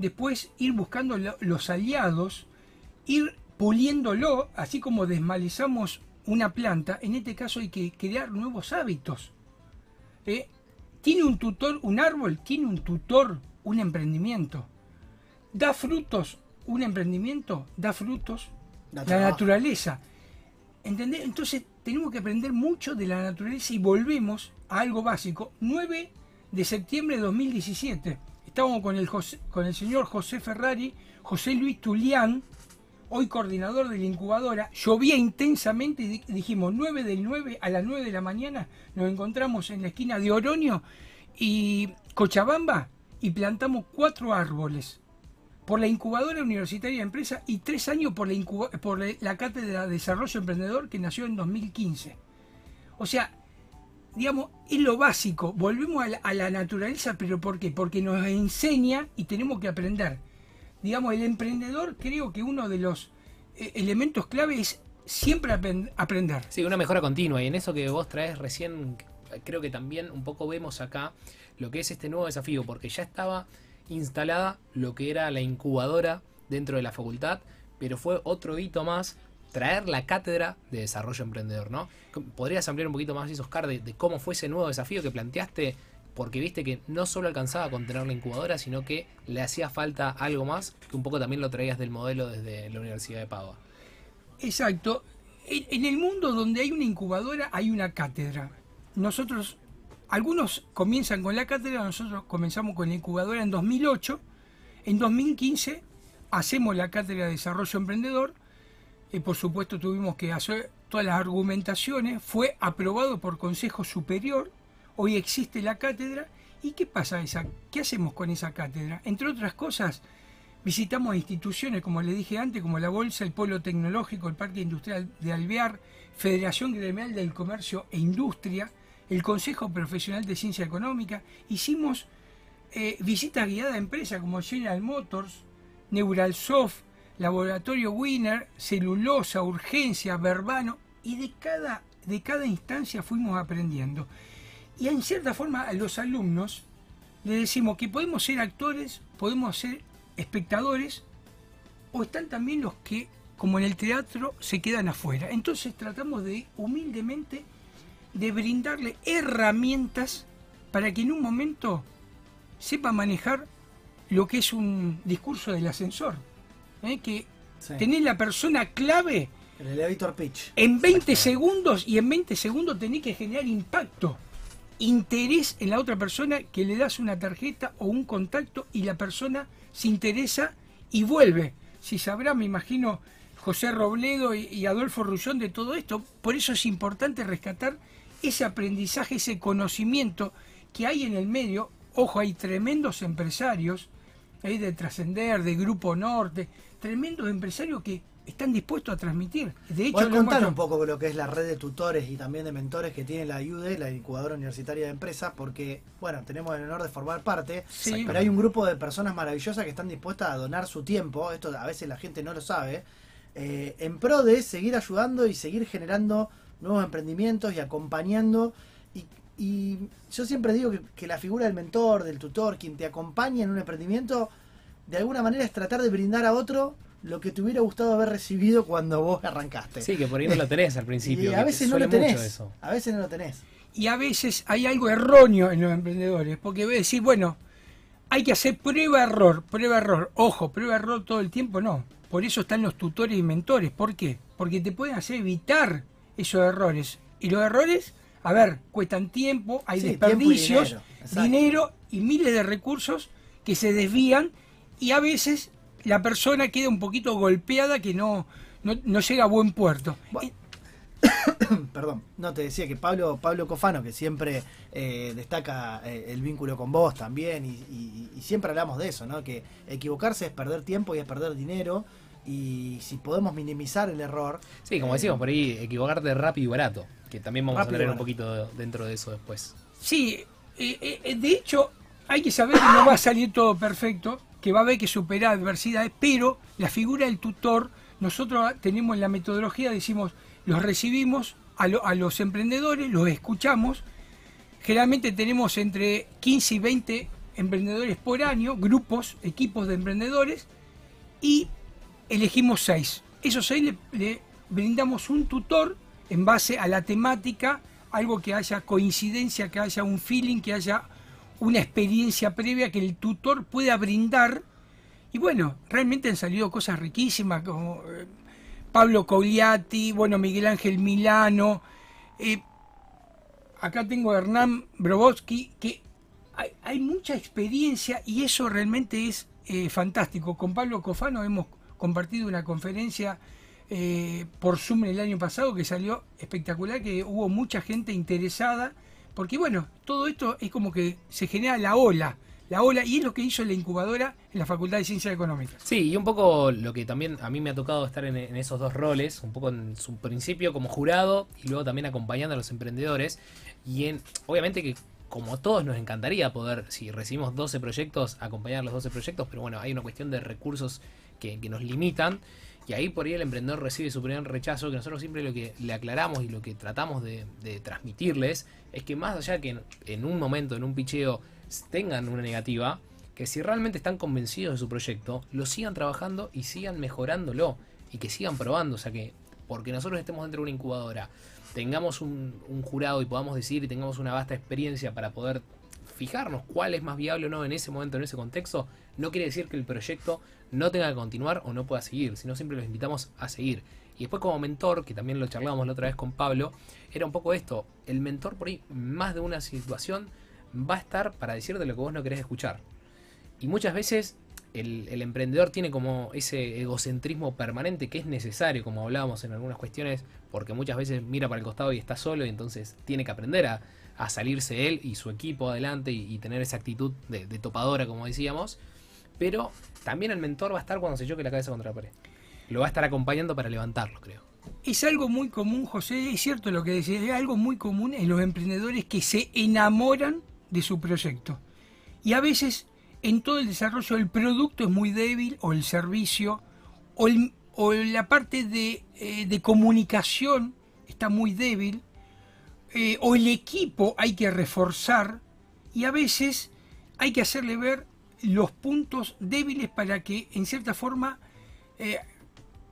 después ir buscando lo- los aliados, ir puliéndolo, así como desmalezamos una planta, en este caso hay que crear nuevos hábitos. ¿eh? Tiene un tutor, un árbol, tiene un tutor, un emprendimiento. Da frutos, un emprendimiento, da frutos, Da la trabajo. naturaleza. ¿Entendés? Entonces tenemos que aprender mucho de la naturaleza y volvemos a algo básico. 9 de septiembre de 2017. Estábamos con el, señor José Ferrari, José Luis Tulián, hoy coordinador de la incubadora. Llovía intensamente y di- dijimos 9 del 9 a las 9 de la mañana. Nos encontramos en la esquina de Oroño y Cochabamba y plantamos cuatro árboles por la incubadora universitaria de empresa y tres años por la, por la cátedra de desarrollo emprendedor que nació en 2015. O sea, digamos, es lo básico. Volvemos a la, naturaleza, pero ¿por qué? Porque nos enseña y tenemos que aprender. Digamos, el emprendedor creo que uno de los eh, elementos clave es siempre aprender. Sí, una mejora continua. Y en eso que vos traes recién, creo que también un poco vemos acá lo que es este nuevo desafío, porque ya estaba instalada lo que era la incubadora dentro de la facultad, pero fue otro hito más traer la cátedra de desarrollo emprendedor, ¿no? ¿Podrías ampliar un poquito más, Oscar, de, de cómo fue ese nuevo desafío que planteaste? Porque viste que no solo alcanzaba con tener la incubadora, sino que le hacía falta algo más, que un poco también lo traías del modelo desde la Universidad de Padua. Exacto. En, en el mundo donde hay una incubadora hay una cátedra. Nosotros, algunos comienzan con la cátedra, nosotros comenzamos con la incubadora en 2008. En 2015 hacemos la cátedra de desarrollo emprendedor. Y por supuesto tuvimos que hacer todas las argumentaciones. Fue aprobado por Consejo Superior. Hoy existe la cátedra. ¿Y qué pasa esa? ¿Qué hacemos con esa cátedra? Entre otras cosas, Visitamos instituciones, como le dije antes, como la Bolsa, el Polo Tecnológico, el Parque Industrial de Alvear, Federación Gremial del Comercio e Industria, el Consejo Profesional de Ciencia Económica. Hicimos eh, visitas guiadas a empresas como General Motors, Neuralsoft, Laboratorio Winner, Celulosa, Urgencia, Verbano, y de cada, de cada instancia fuimos aprendiendo. Y en cierta forma a los alumnos le decimos que podemos ser actores, podemos ser espectadores, o están también los que como en el teatro se quedan afuera. Entonces tratamos de humildemente de brindarle herramientas para que en un momento sepa manejar lo que es un discurso del ascensor. ¿Eh? Que Sí. tenés la persona clave El elevator pitch. en 20 segundos y en 20 segundos tenés que generar impacto, interés en la otra persona que le das una tarjeta o un contacto y la persona se interesa y vuelve. Si sabrá, me imagino, José Robledo y, y Adolfo Rullón de todo esto, por eso es importante rescatar ese aprendizaje, ese conocimiento que hay en el medio. Ojo, hay tremendos empresarios, hay de Trascender, de Grupo Norte, tremendos empresarios que están dispuestos a transmitir. De hecho, hemos contar un poco lo que es la red de tutores y también de mentores que tiene la IUDE, la Incubadora Universitaria de Empresas, porque, bueno, tenemos el honor de formar parte, Sí. pero hay un grupo de personas maravillosas que están dispuestas a donar su tiempo, esto a veces la gente no lo sabe, eh, en pro de seguir ayudando y seguir generando nuevos emprendimientos y acompañando. Y, y yo siempre digo que, que la figura del mentor, del tutor, quien te acompaña en un emprendimiento, de alguna manera es tratar de brindar a otro lo que te hubiera gustado haber recibido cuando vos arrancaste. Sí, que por ahí no lo *laughs* tenés al principio. Y a veces no suele lo tenés. mucho eso. A veces no lo tenés. y a veces hay algo erróneo en los emprendedores, porque voy a decir, bueno, hay que hacer prueba-error, prueba-error. Ojo, prueba-error todo el tiempo no. Por eso están los tutores y mentores. ¿Por qué? Porque te pueden hacer evitar esos errores. Y los errores, a ver, cuestan tiempo, hay Sí, desperdicios, tiempo y dinero, dinero y miles de recursos que se desvían y a veces la persona queda un poquito golpeada que no, no, no llega a buen puerto. Bueno. *coughs* Perdón, no te decía que Pablo Pablo Cofano, que siempre eh, destaca eh, el vínculo con vos también, y, y- y siempre hablamos de eso, ¿no? Que equivocarse es perder tiempo y es perder dinero, y si podemos minimizar el error. Sí, como eh, decimos por ahí, equivocarte rápido y barato. Que también vamos a hablar un poquito de- dentro de eso después. Sí, eh, eh, de hecho, hay que saber que no va a salir todo perfecto, que va a haber que superar adversidades, pero la figura del tutor, nosotros tenemos en la metodología, decimos, los recibimos a, lo- a los emprendedores, los escuchamos, generalmente tenemos entre 15 y 20 emprendedores por año, grupos, equipos de emprendedores, y elegimos seis. Esos seis le brindamos un tutor en base a la temática, algo que haya coincidencia, que haya un feeling, que haya una experiencia previa que el tutor pueda brindar. Y bueno, realmente han salido cosas riquísimas como eh, Pablo Cogliati, bueno, Miguel Ángel Milano. eh, acá tengo a Hernán Brobowski, que hay, hay mucha experiencia y eso realmente es eh, fantástico. Con Pablo Cofano hemos compartido una conferencia eh, por Zoom el año pasado que salió espectacular, que hubo mucha gente interesada, porque bueno, todo esto es como que se genera la ola, la ola, y es lo que hizo la incubadora en la Facultad de Ciencias Económicas. Sí, y un poco lo que también a mí me ha tocado estar en, esos dos roles, un poco en su principio como jurado y luego también acompañando a los emprendedores. Y en, obviamente que como todos nos encantaría poder, si recibimos 12 proyectos, acompañar los 12 proyectos, pero bueno, hay una cuestión de recursos que nos limitan. Y ahí por ahí el emprendedor recibe su primer rechazo, que nosotros siempre lo que le aclaramos y lo que tratamos de, transmitirles es que más allá que en, un momento, en un picheo, tengan una negativa, que si realmente están convencidos de su proyecto, lo sigan trabajando y sigan mejorándolo y que sigan probando. O sea que, porque nosotros estemos dentro de una incubadora, tengamos un jurado y podamos decir y tengamos una vasta experiencia para poder fijarnos cuál es más viable o no en ese momento, en ese contexto, no quiere decir que el proyecto no tenga que continuar o no pueda seguir, sino siempre los invitamos a seguir. Y después como mentor, que también lo charlábamos la otra vez con Pablo, era un poco esto, el mentor por ahí, más de una situación, va a estar para decirte lo que vos no querés escuchar. Y muchas veces el, emprendedor tiene como ese egocentrismo permanente que es necesario, como hablábamos en algunas cuestiones, porque muchas veces mira para el costado y está solo y entonces tiene que aprender a, salirse él y su equipo adelante y, tener esa actitud de topadora, como decíamos. Pero también el mentor va a estar cuando se choque la cabeza contra la pared. Lo va a estar acompañando para levantarlo, creo. Es algo muy común, José, es cierto lo que decís, es algo muy común en los emprendedores que se enamoran de su proyecto. Y a veces en todo el desarrollo el producto es muy débil o el servicio o, la parte de, eh, de comunicación está muy débil eh, o el equipo hay que reforzar y a veces hay que hacerle ver los puntos débiles para que en cierta forma eh,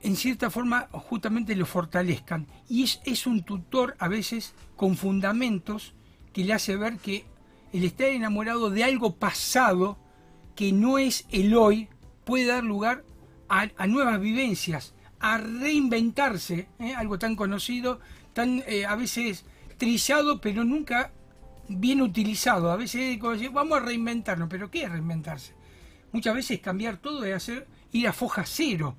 en cierta forma justamente lo fortalezcan. Y es, es un tutor a veces con fundamentos que le hace ver que el estar enamorado de algo pasado que no es el hoy puede dar lugar a, nuevas vivencias, a reinventarse, ¿eh? algo tan conocido, tan eh, a veces trillado, pero nunca bien utilizado. A veces vamos a reinventarnos, pero ¿qué es reinventarse? Muchas veces cambiar todo es hacer ir a foja cero,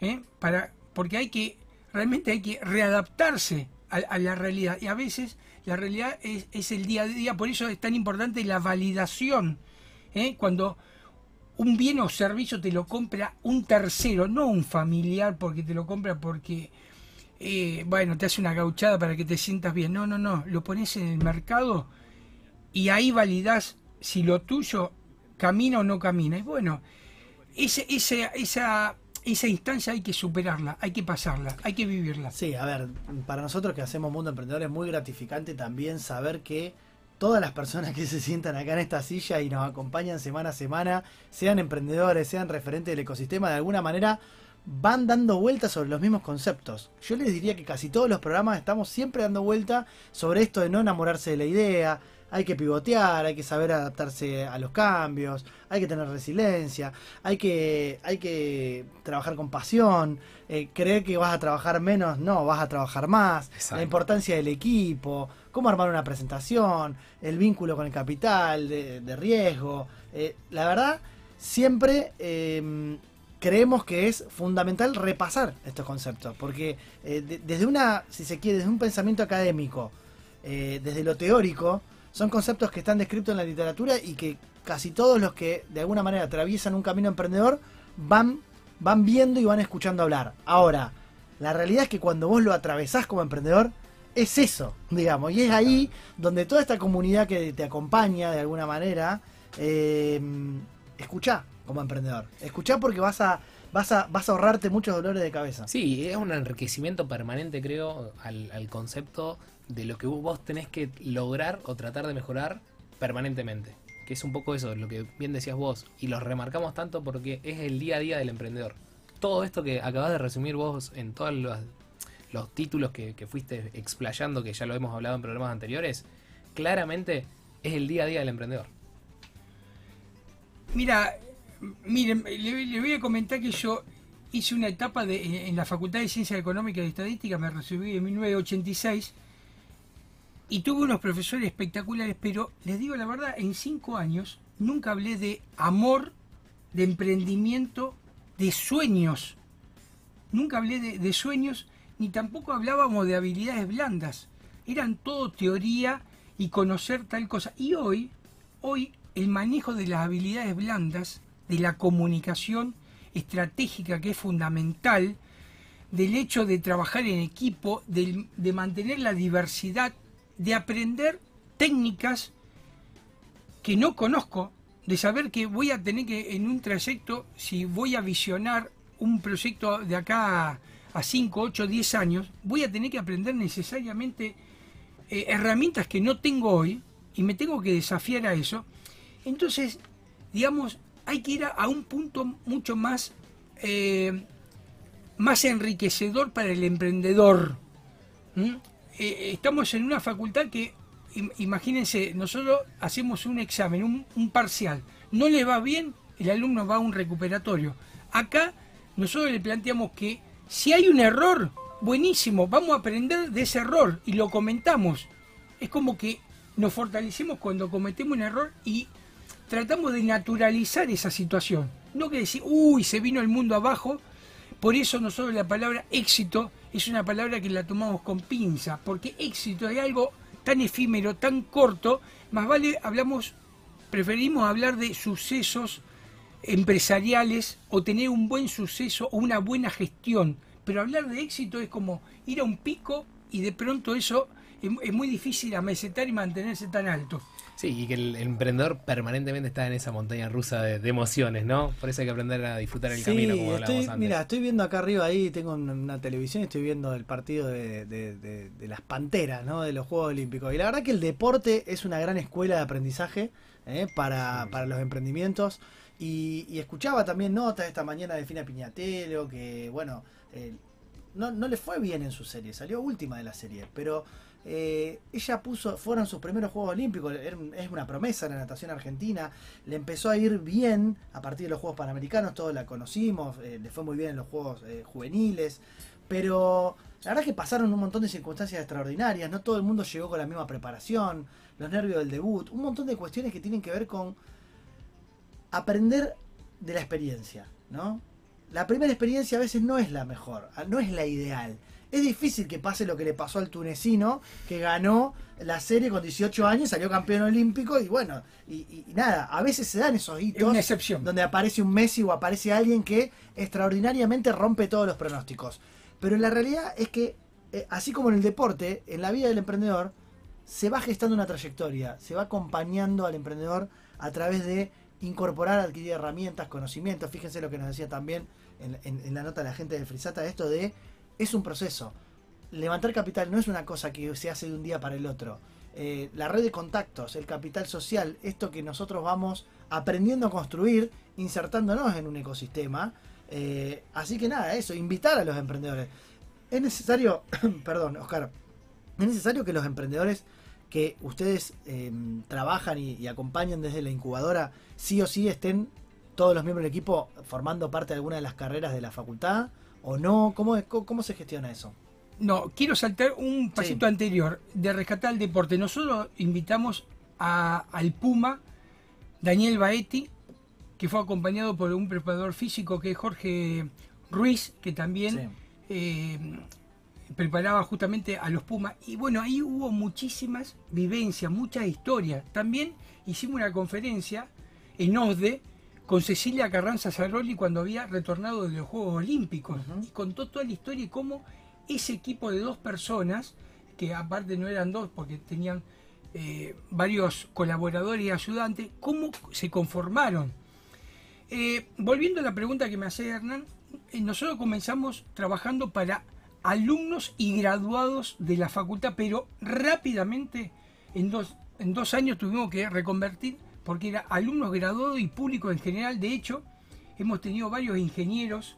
¿eh? para, porque hay que, realmente hay que readaptarse a, la realidad. Y a veces la realidad es, es, el día a día, por eso es tan importante la validación. ¿eh? Cuando un bien o servicio te lo compra un tercero, no un familiar porque te lo compra porque, eh, bueno, te hace una gauchada para que te sientas bien. No, no, no, lo pones en el mercado y ahí validas si lo tuyo camina o no camina. Y bueno, ese, ese, esa esa instancia hay que superarla, hay que pasarla, hay que vivirla. Sí, a ver, para nosotros que hacemos Mundo Emprendedor es muy gratificante también saber que todas las personas que se sientan acá en esta silla y nos acompañan semana a semana, sean emprendedores, sean referentes del ecosistema, de alguna manera van dando vueltas sobre los mismos conceptos. Yo les diría que casi todos los programas estamos siempre dando vuelta sobre esto de no enamorarse de la idea, hay que pivotear, hay que saber adaptarse a los cambios, hay que tener resiliencia, hay que, hay que trabajar con pasión, eh, creer que vas a trabajar menos, no, vas a trabajar más, la importancia del equipo, cómo armar una presentación, el vínculo con el capital de, riesgo. Eh, la verdad, siempre em, creemos que es fundamental repasar estos conceptos, porque eh, desde una, si se quiere, desde un pensamiento académico, desde lo teórico, son conceptos que están descritos en la literatura y que casi todos los que de alguna manera atraviesan un camino emprendedor van, van viendo y van escuchando hablar. Ahora, la realidad es que cuando vos lo atravesás como emprendedor, es eso, digamos, y es ahí donde toda esta comunidad que te acompaña de alguna manera, eh, escuchá como emprendedor. Escuchá porque vas a, vas a, vas a ahorrarte muchos dolores de cabeza. Sí, es un enriquecimiento permanente, creo, al, al concepto de lo que vos tenés que lograr o tratar de mejorar permanentemente. Que es un poco eso, lo que bien decías vos. Y lo remarcamos tanto porque es el día a día del emprendedor. Todo esto que acabas de resumir vos en todos los, títulos que, fuiste explayando, que ya lo hemos hablado en programas anteriores, claramente es el día a día del emprendedor. Mira, miren, le, voy a comentar que yo hice una etapa de, en la Facultad de Ciencias Económicas y Estadística, me recibí en 1986 y tuve unos profesores espectaculares, pero les digo la verdad, en cinco años nunca hablé de amor, de emprendimiento, de sueños. Nunca hablé de, sueños, ni tampoco hablábamos de habilidades blandas. Eran todo teoría y conocer tal cosa. Y hoy, hoy el manejo de las habilidades blandas, de la comunicación estratégica que es fundamental, del hecho de trabajar en equipo, de mantener la diversidad de aprender técnicas que no conozco, de saber que voy a tener que en un trayecto, si voy a visionar un proyecto de acá a 5, 8, 10 años, voy a tener que aprender necesariamente eh, herramientas que no tengo hoy y me tengo que desafiar a eso. Entonces, digamos, hay que ir a, un punto mucho más, eh, más enriquecedor para el emprendedor. Eh, estamos en una facultad que, imagínense, nosotros hacemos un examen, un, parcial. No le va bien, el alumno va a un recuperatorio. Acá nosotros le planteamos que si hay un error, buenísimo, vamos a aprender de ese error y lo comentamos. Es como que nos fortalecemos cuando cometemos un error y tratamos de naturalizar esa situación. No que decir, uy, se vino el mundo abajo. Por eso nosotros la palabra éxito es una palabra que la tomamos con pinza, porque éxito es algo tan efímero, tan corto, más vale hablamos, preferimos hablar de sucesos empresariales o tener un buen suceso o una buena gestión, pero hablar de éxito es como ir a un pico y de pronto eso es, muy difícil amesetar y mantenerse tan alto. Sí, y que el, emprendedor permanentemente está en esa montaña rusa de, emociones, ¿no? Por eso hay que aprender a disfrutar el camino, como estoy, antes. Mira, estoy viendo acá arriba ahí, tengo una televisión y estoy viendo el partido de, las panteras, ¿no? De los Juegos Olímpicos. Y la verdad que el deporte es una gran escuela de aprendizaje ¿eh? para, para los emprendimientos. Y, y escuchaba también notas esta mañana de Fina Piñatelo, que bueno, eh, no, no le fue bien en su serie, salió última de la serie, pero eh, ella puso, fueron sus primeros Juegos Olímpicos, es una promesa en la natación argentina, le empezó a ir bien a partir de los Juegos Panamericanos, todos la conocimos, eh, le fue muy bien en los Juegos eh, Juveniles, pero la verdad que pasaron un montón de circunstancias extraordinarias, no todo el mundo llegó con la misma preparación, los nervios del debut, un montón de cuestiones que tienen que ver con aprender de la experiencia, ¿no? La primera experiencia a veces no es la mejor, no es la ideal. Es difícil que pase lo que le pasó al tunecino, que ganó la serie con 18 años, salió campeón olímpico y bueno, y, nada, a veces se dan esos Es hitos una excepción. donde aparece un Messi o aparece alguien que extraordinariamente rompe todos los pronósticos. Pero la realidad es que, eh, así como en el deporte, en la vida del emprendedor, se va gestando una trayectoria, se va acompañando al emprendedor a través de incorporar, adquirir herramientas, conocimientos. Fíjense lo que nos decía también en, en- en la nota de la gente del Frisata, esto de, es un proceso. Levantar capital no es una cosa que se hace de un día para el otro. Eh, la red de contactos, el capital social, esto que nosotros vamos aprendiendo a construir, insertándonos en un ecosistema. Eh, así que nada, eso, invitar a los emprendedores. Es necesario, *coughs* perdón, Oscar, es necesario que los emprendedores que ustedes eh, trabajan y, y acompañan desde la incubadora, sí o sí estén todos los miembros del equipo formando parte de alguna de las carreras de la facultad o no, ¿cómo, es- cómo, cómo se gestiona eso? No, quiero saltar un pasito Sí. anterior de rescatar el deporte. Nosotros invitamos a- al Puma, Daniel Baetti, que fue acompañado por un preparador físico que es Jorge Ruiz, que también Sí. eh, preparaba justamente a los Pumas. Y bueno, ahí hubo muchísimas vivencias, muchas historias. También hicimos una conferencia en OSDE con Cecilia Carranza Zaroli cuando había retornado de los Juegos Olímpicos. Y contó toda la historia y cómo ese equipo de dos personas, que aparte no eran dos porque tenían eh, varios colaboradores y ayudantes, cómo se conformaron. Eh, volviendo a la pregunta que me hace Hernán, eh, nosotros comenzamos trabajando para alumnos y graduados de la facultad, pero rápidamente, en dos, en dos años tuvimos que reconvertir, porque era alumnos graduados y público en general. De hecho, hemos tenido varios ingenieros,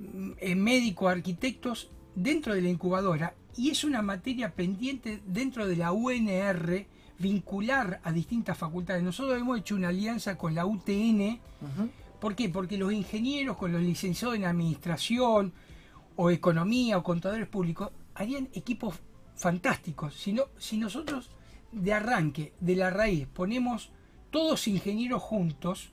mm, eh, médicos, arquitectos dentro de la incubadora, y es una materia pendiente dentro de la UNR vincular a distintas facultades. Nosotros hemos hecho una alianza con la UTN. ¿Por qué? Porque los ingenieros con los licenciados en administración o economía o contadores públicos harían equipos fantásticos. Si, no- si nosotros de arranque, de la raíz, ponemos todos ingenieros juntos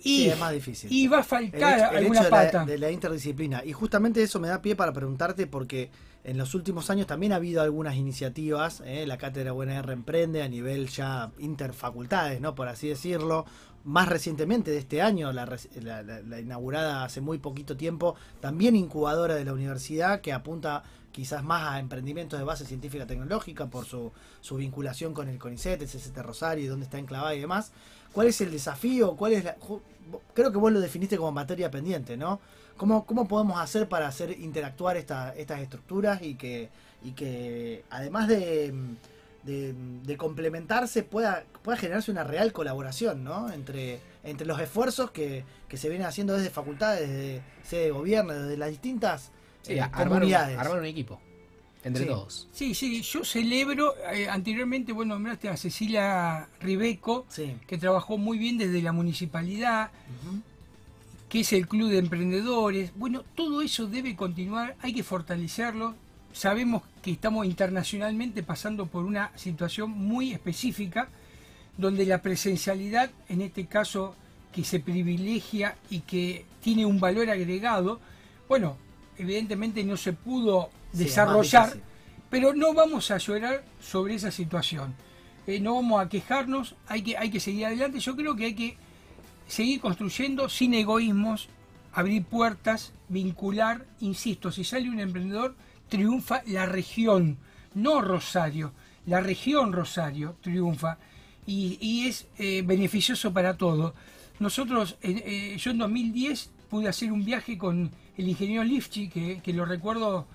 y, Sí, es más difícil. y va a El faltar hecho, el alguna hecho de, pata. la, de la interdisciplina. Y justamente eso me da pie para preguntarte porque en los últimos años también ha habido algunas iniciativas, ¿eh? la cátedra UNR emprende a nivel ya interfacultades, ¿no? por así decirlo. Más recientemente de este año, la inaugurada hace muy poquito tiempo, también incubadora de la universidad que apunta quizás más a emprendimientos de base científica tecnológica por su, su vinculación con el CONICET, el CCT Rosario dónde está enclavada y demás. ¿Cuál es el desafío? ¿Cuál es la, creo que vos lo definiste como materia pendiente, ¿no? ¿Cómo, cómo podemos hacer para hacer interactuar esta- estas estructuras y que, y que además de, de, de complementarse pueda, pueda generarse una real colaboración, ¿no? Entre, entre los esfuerzos que, que se vienen haciendo desde facultades, desde sede de gobierno, desde las distintas Sí, eh, armar, un, comunidades. armar un equipo. Entre Sí. todos. Sí, sí, yo celebro, eh, anteriormente, bueno, nombraste a Cecilia Ribeco, Sí. que trabajó muy bien desde la municipalidad, que es el club de emprendedores. Bueno, todo eso debe continuar, hay que fortalecerlo. Sabemos que estamos internacionalmente pasando por una situación muy específica, donde la presencialidad, en este caso, que se privilegia y que tiene un valor agregado, bueno, evidentemente no se pudo desarrollar, pero no vamos a llorar sobre esa situación. Eh, no vamos a quejarnos, hay que, hay que seguir adelante. Yo creo que hay que seguir construyendo sin egoísmos, abrir puertas, vincular, insisto, si sale un emprendedor, triunfa la región, no Rosario, la región Rosario triunfa y, y es eh, beneficioso para todos. Nosotros, eh, yo en 2010 pude hacer un viaje con el ingeniero Lifchi, que, que lo recuerdo,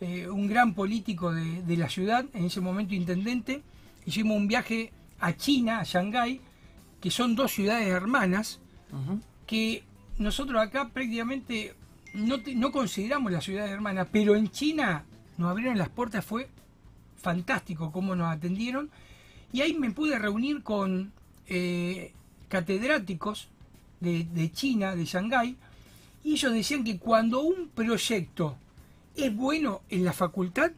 eh, un gran político de, de la ciudad, en ese momento intendente. Hicimos un viaje a China, a Shanghái, que son dos ciudades hermanas, que nosotros acá prácticamente no, te- no consideramos las ciudades hermanas, pero en China nos abrieron las puertas, fue fantástico cómo nos atendieron, y ahí me pude reunir con eh, catedráticos de, de China, de Shanghái, y ellos decían que cuando un proyecto es bueno en la facultad,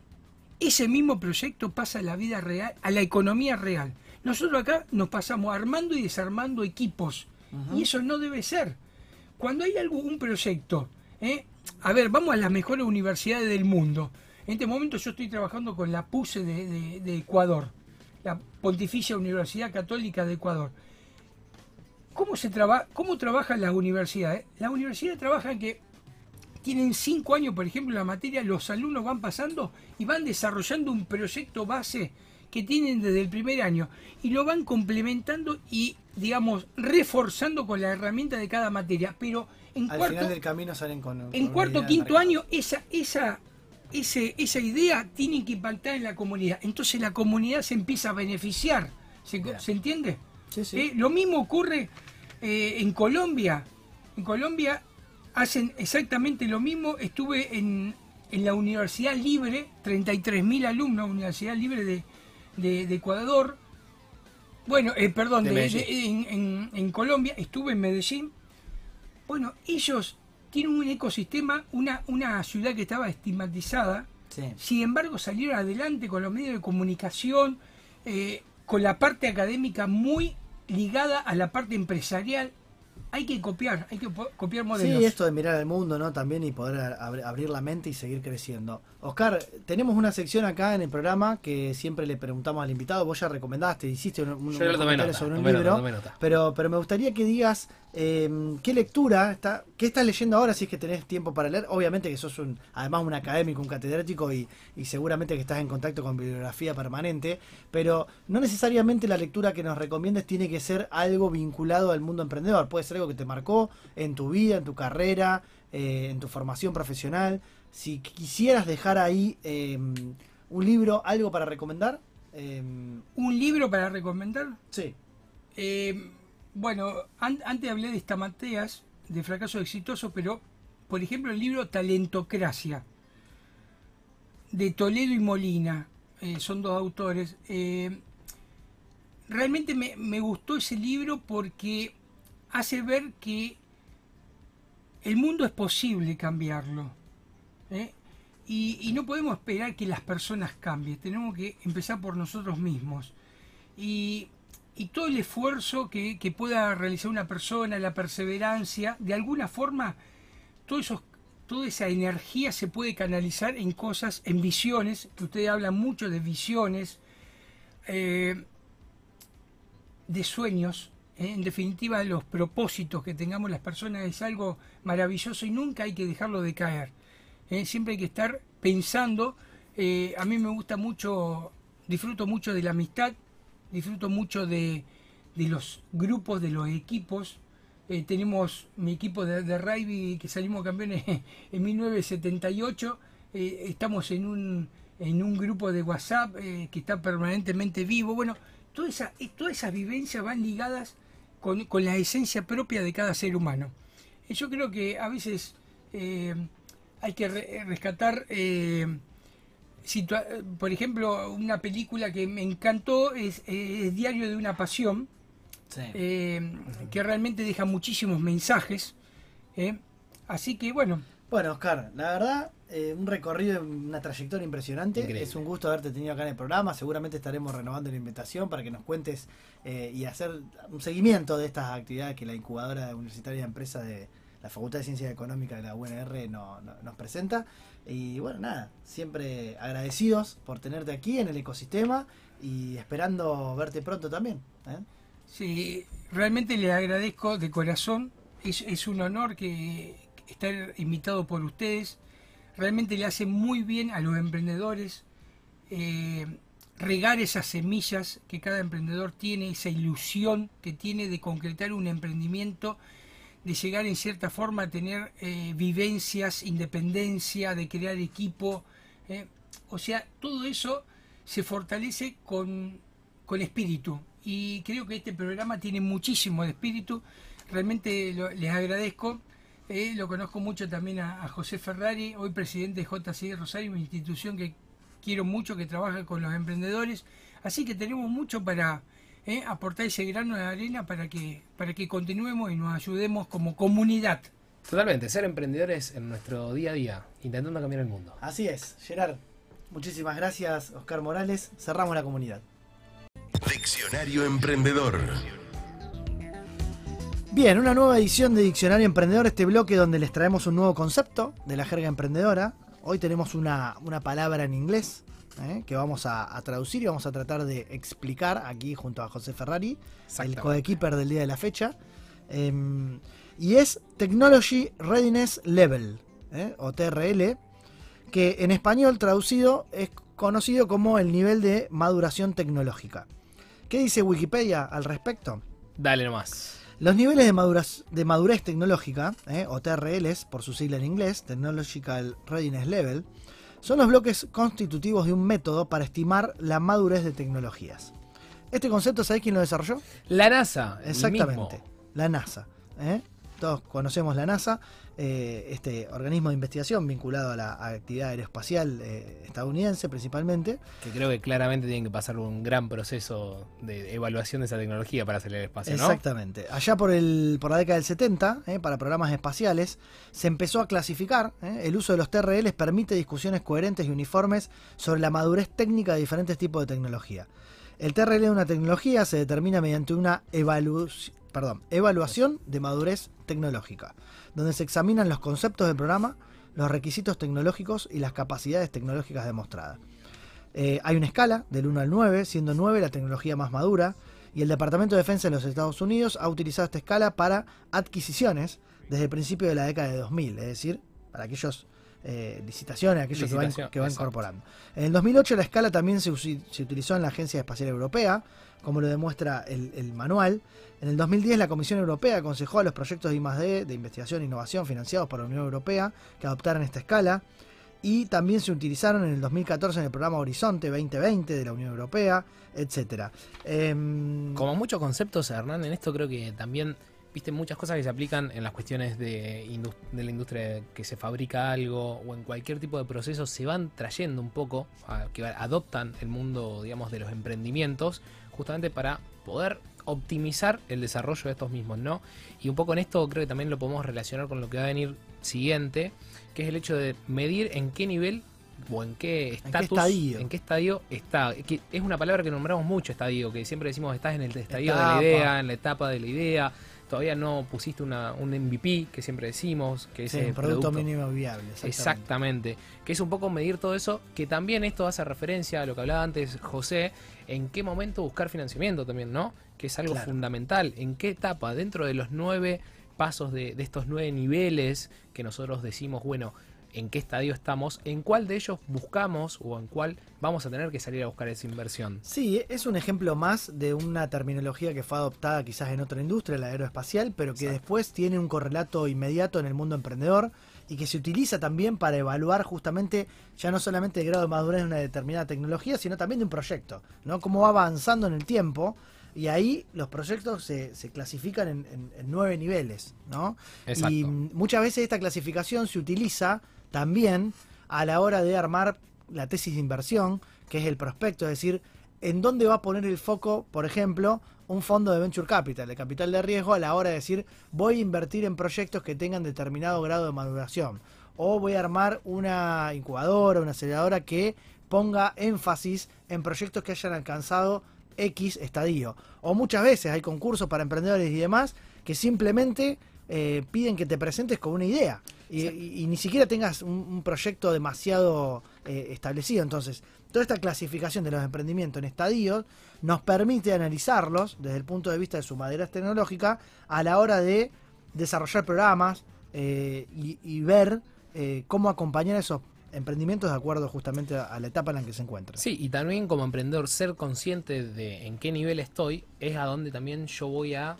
ese mismo proyecto pasa a la vida real, a la economía real. Nosotros acá nos pasamos armando y desarmando equipos, y eso no debe ser. Cuando hay algo, un proyecto, ¿eh? a ver, vamos a las mejores universidades del mundo. En este momento yo estoy trabajando con la PUSE de, de- de Ecuador, la Pontificia Universidad Católica de Ecuador. ¿Cómo, se traba, ¿Cómo trabajan las universidades? Las universidades trabajan que tienen cinco años, por ejemplo, en la materia, los alumnos van pasando y van desarrollando un proyecto base que tienen desde el primer año y lo van complementando y, digamos, reforzando con la herramienta de cada materia. Pero en Al cuarto, final del camino salen con. en cuarto quinto año, esa, esa, ese, esa idea tiene que impactar en la comunidad. Entonces la comunidad se empieza a beneficiar. ¿Se. ¿se entiende? Sí, sí. Eh, lo mismo ocurre eh, en Colombia. En Colombia hacen exactamente lo mismo. Estuve en, en la Universidad Libre, 33.000 alumnos, Universidad Libre de, de- de Ecuador. Bueno, eh, perdón, De en, en- en Colombia, estuve en Medellín. Bueno, ellos tienen un ecosistema, una, una ciudad que estaba estigmatizada, Sí. sin embargo, salieron adelante con los medios de comunicación, eh, con la parte académica muy ligada a la parte empresarial. Hay que copiar, hay que copiar modelos. Sí, esto de mirar al mundo, ¿no? También y poder ab- abrir la mente y seguir creciendo. Oscar, tenemos una sección acá en el programa que siempre le preguntamos al invitado. Vos ya recomendaste, hiciste un, un- un comentario nota, sobre un libro. nota. Pero, pero me gustaría que digas eh, qué lectura, está, qué estás leyendo ahora si es que tenés tiempo para leer. Obviamente que sos un, además un académico, un catedrático y, y seguramente que estás en contacto con bibliografía permanente, pero no necesariamente la lectura que nos recomiendes tiene que ser algo vinculado al mundo emprendedor. Puede ser algo que te marcó en tu vida, en tu carrera, eh, en tu formación profesional. Si quisieras dejar ahí eh, un libro, algo para recomendar, eh, Un libro para recomendar. sí. Eh, bueno, an- antes hablé de Estamateas, de fracaso exitoso, pero, por ejemplo, el libro Talentocracia, de Toledo y Molina, eh, son dos autores. Eh, realmente me, me gustó ese libro porque hace ver que el mundo es posible cambiarlo. ¿eh? Y, y no podemos esperar que las personas cambien, tenemos que empezar por nosotros mismos. Y, y todo el esfuerzo que, que pueda realizar una persona, la perseverancia, de alguna forma, todo esos, toda esa energía se puede canalizar en cosas, en visiones, que ustedes hablan mucho de visiones, eh, de sueños, ¿eh? en definitiva los propósitos que tengamos las personas es algo maravilloso y nunca hay que dejarlo de caer. ¿eh? Siempre hay que estar pensando, a mí me gusta mucho, disfruto mucho de la amistad, disfruto mucho de, de los grupos, de los equipos. Eh, tenemos mi equipo de, de rugby que salimos campeones *laughs* en 1978. eh, estamos en un, en un grupo de WhatsApp eh, que está permanentemente vivo. Bueno, toda todas esas vivencias van ligadas con, con la esencia propia de cada ser humano. Yo creo que a veces hay que re- rescatar, situa- por ejemplo, una película que me encantó es, es Diario de una Pasión, Sí. eh, que realmente deja muchísimos mensajes. ¿eh? Así que bueno, Bueno, Oscar, la verdad, eh, un recorrido, una trayectoria impresionante. Increíble. Es un gusto haberte tenido acá en el programa. Seguramente estaremos renovando la invitación para que nos cuentes eh, y hacer un seguimiento de estas actividades que la incubadora universitaria de empresas de la Facultad de Ciencias Económicas de la UNR no- no- nos presenta. Y bueno, nada, siempre agradecidos por tenerte aquí en el ecosistema y esperando verte pronto también. ¿eh? Sí, realmente le agradezco de corazón. Es, un honor que que estar invitado por ustedes. Realmente le hace muy bien a los emprendedores eh, regar esas semillas que cada emprendedor tiene, esa ilusión que tiene de concretar un emprendimiento, de llegar en cierta forma a tener eh, vivencias, independencia, de crear equipo. eh. O sea, todo eso se fortalece con, con espíritu. y creo que este programa tiene muchísimo de espíritu. Realmente les agradezco. Eh, lo conozco mucho también a, a José Ferrari, hoy presidente de JCI Rosario, una institución que quiero mucho, que trabaja con los emprendedores. Así que tenemos mucho para eh, aportar ese grano de arena para que, para que continuemos y nos ayudemos como comunidad. Totalmente, ser emprendedores en nuestro día a día, intentando cambiar el mundo. Así es, Gerard. Muchísimas gracias, Oscar Morales. Cerramos la comunidad. Diccionario Emprendedor. Bien, una nueva edición de Diccionario Emprendedor, este bloque donde les traemos un nuevo concepto de la jerga emprendedora. Hoy tenemos una, una palabra en inglés ¿eh? que vamos a, a traducir y vamos a tratar de explicar aquí junto a José Ferrari, el coequiper del día de la fecha. Em, y es Technology Readiness Level, ¿eh? o TRL, que en español traducido es conocido como el nivel de maduración tecnológica. ¿Qué dice Wikipedia al respecto? Dale nomás. Los niveles de, maduraz- de madurez tecnológica, ¿eh? o TRLs por su sigla en inglés, Technological Readiness Level, son los bloques constitutivos de un método para estimar la madurez de tecnologías. Este concepto, ¿sabéis quién lo desarrolló? La NASA. Exactamente, mismo. la NASA. ¿eh? Todos conocemos la NASA, eh, este organismo de investigación vinculado a la actividad aeroespacial eh, estadounidense principalmente. Que creo que claramente tienen que pasar un gran proceso de evaluación de esa tecnología para hacer el espacio, ¿no? Exactamente. Allá por, el, por la década del 70, eh, para programas espaciales, se empezó a clasificar. el uso de los TRLs permite discusiones coherentes y uniformes sobre la madurez técnica de diferentes tipos de tecnología. El TRL de una tecnología se determina mediante una evalu- perdón, evaluación de madurez tecnológica, donde se examinan los conceptos del programa, los requisitos tecnológicos y las capacidades tecnológicas demostradas. Eh, hay una escala del 1 al 9, siendo 9 la tecnología más madura, y el Departamento de Defensa de los Estados Unidos ha utilizado esta escala para adquisiciones desde el principio de la década de 2000, es decir, para aquellos eh, licitaciones, aquellos que va, Licitación, que va exacto. incorporando. En el 2008 la escala también se, utilizó en la Agencia Espacial Europea, como lo demuestra el, el manual. En el 2010 la Comisión Europea aconsejó a los proyectos de I+D de investigación e innovación financiados por la Unión Europea que adoptaran esta escala y también se utilizaron en el 2014 en el programa Horizonte 2020 de la Unión Europea, etcétera. Em, Como muchos conceptos, Hernán, en esto creo que también, viste, muchas cosas que se aplican en las cuestiones de, la industria que se fabrica algo o en cualquier tipo de proceso, se van trayendo un poco, que adoptan el mundo, digamos, de los emprendimientos, justamente para poder optimizar el desarrollo de estos mismos, ¿no? Y un poco en esto creo que también lo podemos relacionar con lo que va a venir siguiente, que es el hecho de medir en qué nivel o en qué estatus, estadio? en qué estadio está. Que es una palabra que nombramos mucho, estadio, que siempre decimos estás en el estadio de la idea, en la etapa de la idea. Todavía no pusiste una, un MVP, que siempre decimos, que es el producto, mínimo viable. exactamente. Exactamente. Que es un poco medir todo eso, que también esto hace referencia a lo que hablaba antes José, en qué momento buscar financiamiento también, ¿no? Que es algo Claro. fundamental. En qué etapa, dentro de los nueve pasos de, de estos nueve niveles que nosotros decimos, bueno, en qué estadio estamos, en cuál de ellos buscamos o en cuál vamos a tener que salir a buscar esa inversión. Sí, es un ejemplo más de una terminología que fue adoptada quizás en otra industria, la aeroespacial, pero que Exacto. después tiene un correlato inmediato en el mundo emprendedor y que se utiliza también para evaluar justamente ya no solamente el grado de madurez de una determinada tecnología, sino también de un proyecto, ¿no? Cómo va avanzando en el tiempo y ahí los proyectos se, se clasifican en, en- en nueve niveles, ¿no? Exacto. Y muchas veces esta clasificación se utiliza también a la hora de armar la tesis de inversión, que es el prospecto, es decir, en dónde va a poner el foco, por ejemplo, un fondo de venture capital, de capital de riesgo, a la hora de decir, voy a invertir en proyectos que tengan determinado grado de maduración, o voy a armar una incubadora, una aceleradora que ponga énfasis en proyectos que hayan alcanzado X estadio. O muchas veces hay concursos para emprendedores y demás que simplemente eh, piden que te presentes con una idea y, y- y ni siquiera tengas un, un proyecto demasiado eh, establecido. Entonces, toda esta clasificación de los emprendimientos en estadios nos permite analizarlos desde el punto de vista de su madurez tecnológica a la hora de desarrollar programas eh, y, y ver eh, cómo acompañar esos emprendimientos de acuerdo justamente a, la etapa en la que se encuentran. Sí, y también como emprendedor ser consciente de en qué nivel estoy es a donde también yo voy a,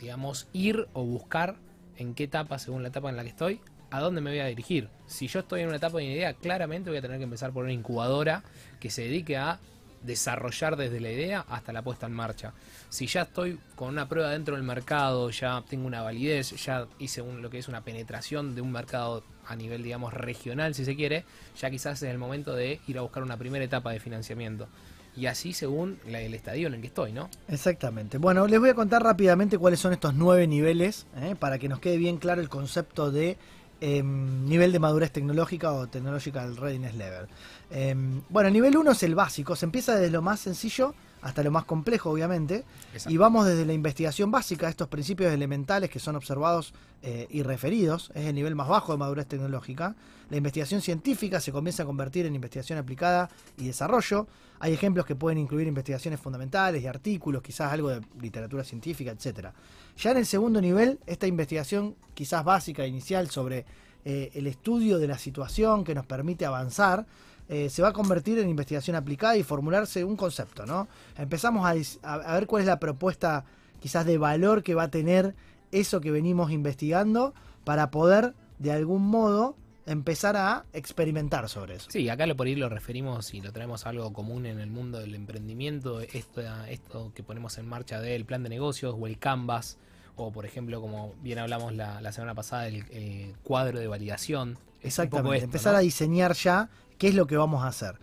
digamos, ir o buscar en qué etapa, según la etapa en la que estoy, a dónde me voy a dirigir. Si yo estoy en una etapa de idea, claramente voy a tener que empezar por una incubadora que se dedique a desarrollar desde la idea hasta la puesta en marcha. Si ya estoy con una prueba dentro del mercado, ya tengo una validez, ya hice lo que es una penetración de un mercado a nivel, digamos, regional, si se quiere, ya quizás es el momento de ir a buscar una primera etapa de financiamiento. Y así según el estadio en el que estoy, ¿no? Exactamente. Bueno, les voy a contar rápidamente cuáles son estos nueve niveles, ¿eh? para que nos quede bien claro el concepto de em, nivel de madurez tecnológica o Technological Readiness Level. Em, bueno, el nivel 1 es el básico, se empieza desde lo más sencillo hasta lo más complejo, obviamente, Exacto. y vamos desde la investigación básica, estos principios elementales que son observados eh, y referidos, es el nivel más bajo de madurez tecnológica. La investigación científica se comienza a convertir en investigación aplicada y desarrollo. Hay ejemplos que pueden incluir investigaciones fundamentales y artículos, quizás algo de literatura científica, etcétera. Ya en el segundo nivel, esta investigación quizás básica, inicial, sobre eh, el estudio de la situación que nos permite avanzar, eh, se va a convertir en investigación aplicada y formularse un concepto, ¿no? Empezamos a, ver cuál es la propuesta quizás de valor que va a tener eso que venimos investigando para poder, de algún modo, empezar a experimentar sobre eso. Sí, acá lo por ahí lo referimos y lo traemos a algo común en el mundo del emprendimiento, esto, esto que ponemos en marcha del plan de negocios o el Canvas, o por ejemplo, como bien hablamos la, la semana pasada, el, el cuadro de validación. Exactamente, esto, empezar ¿no? a diseñar ya qué es lo que vamos a hacer.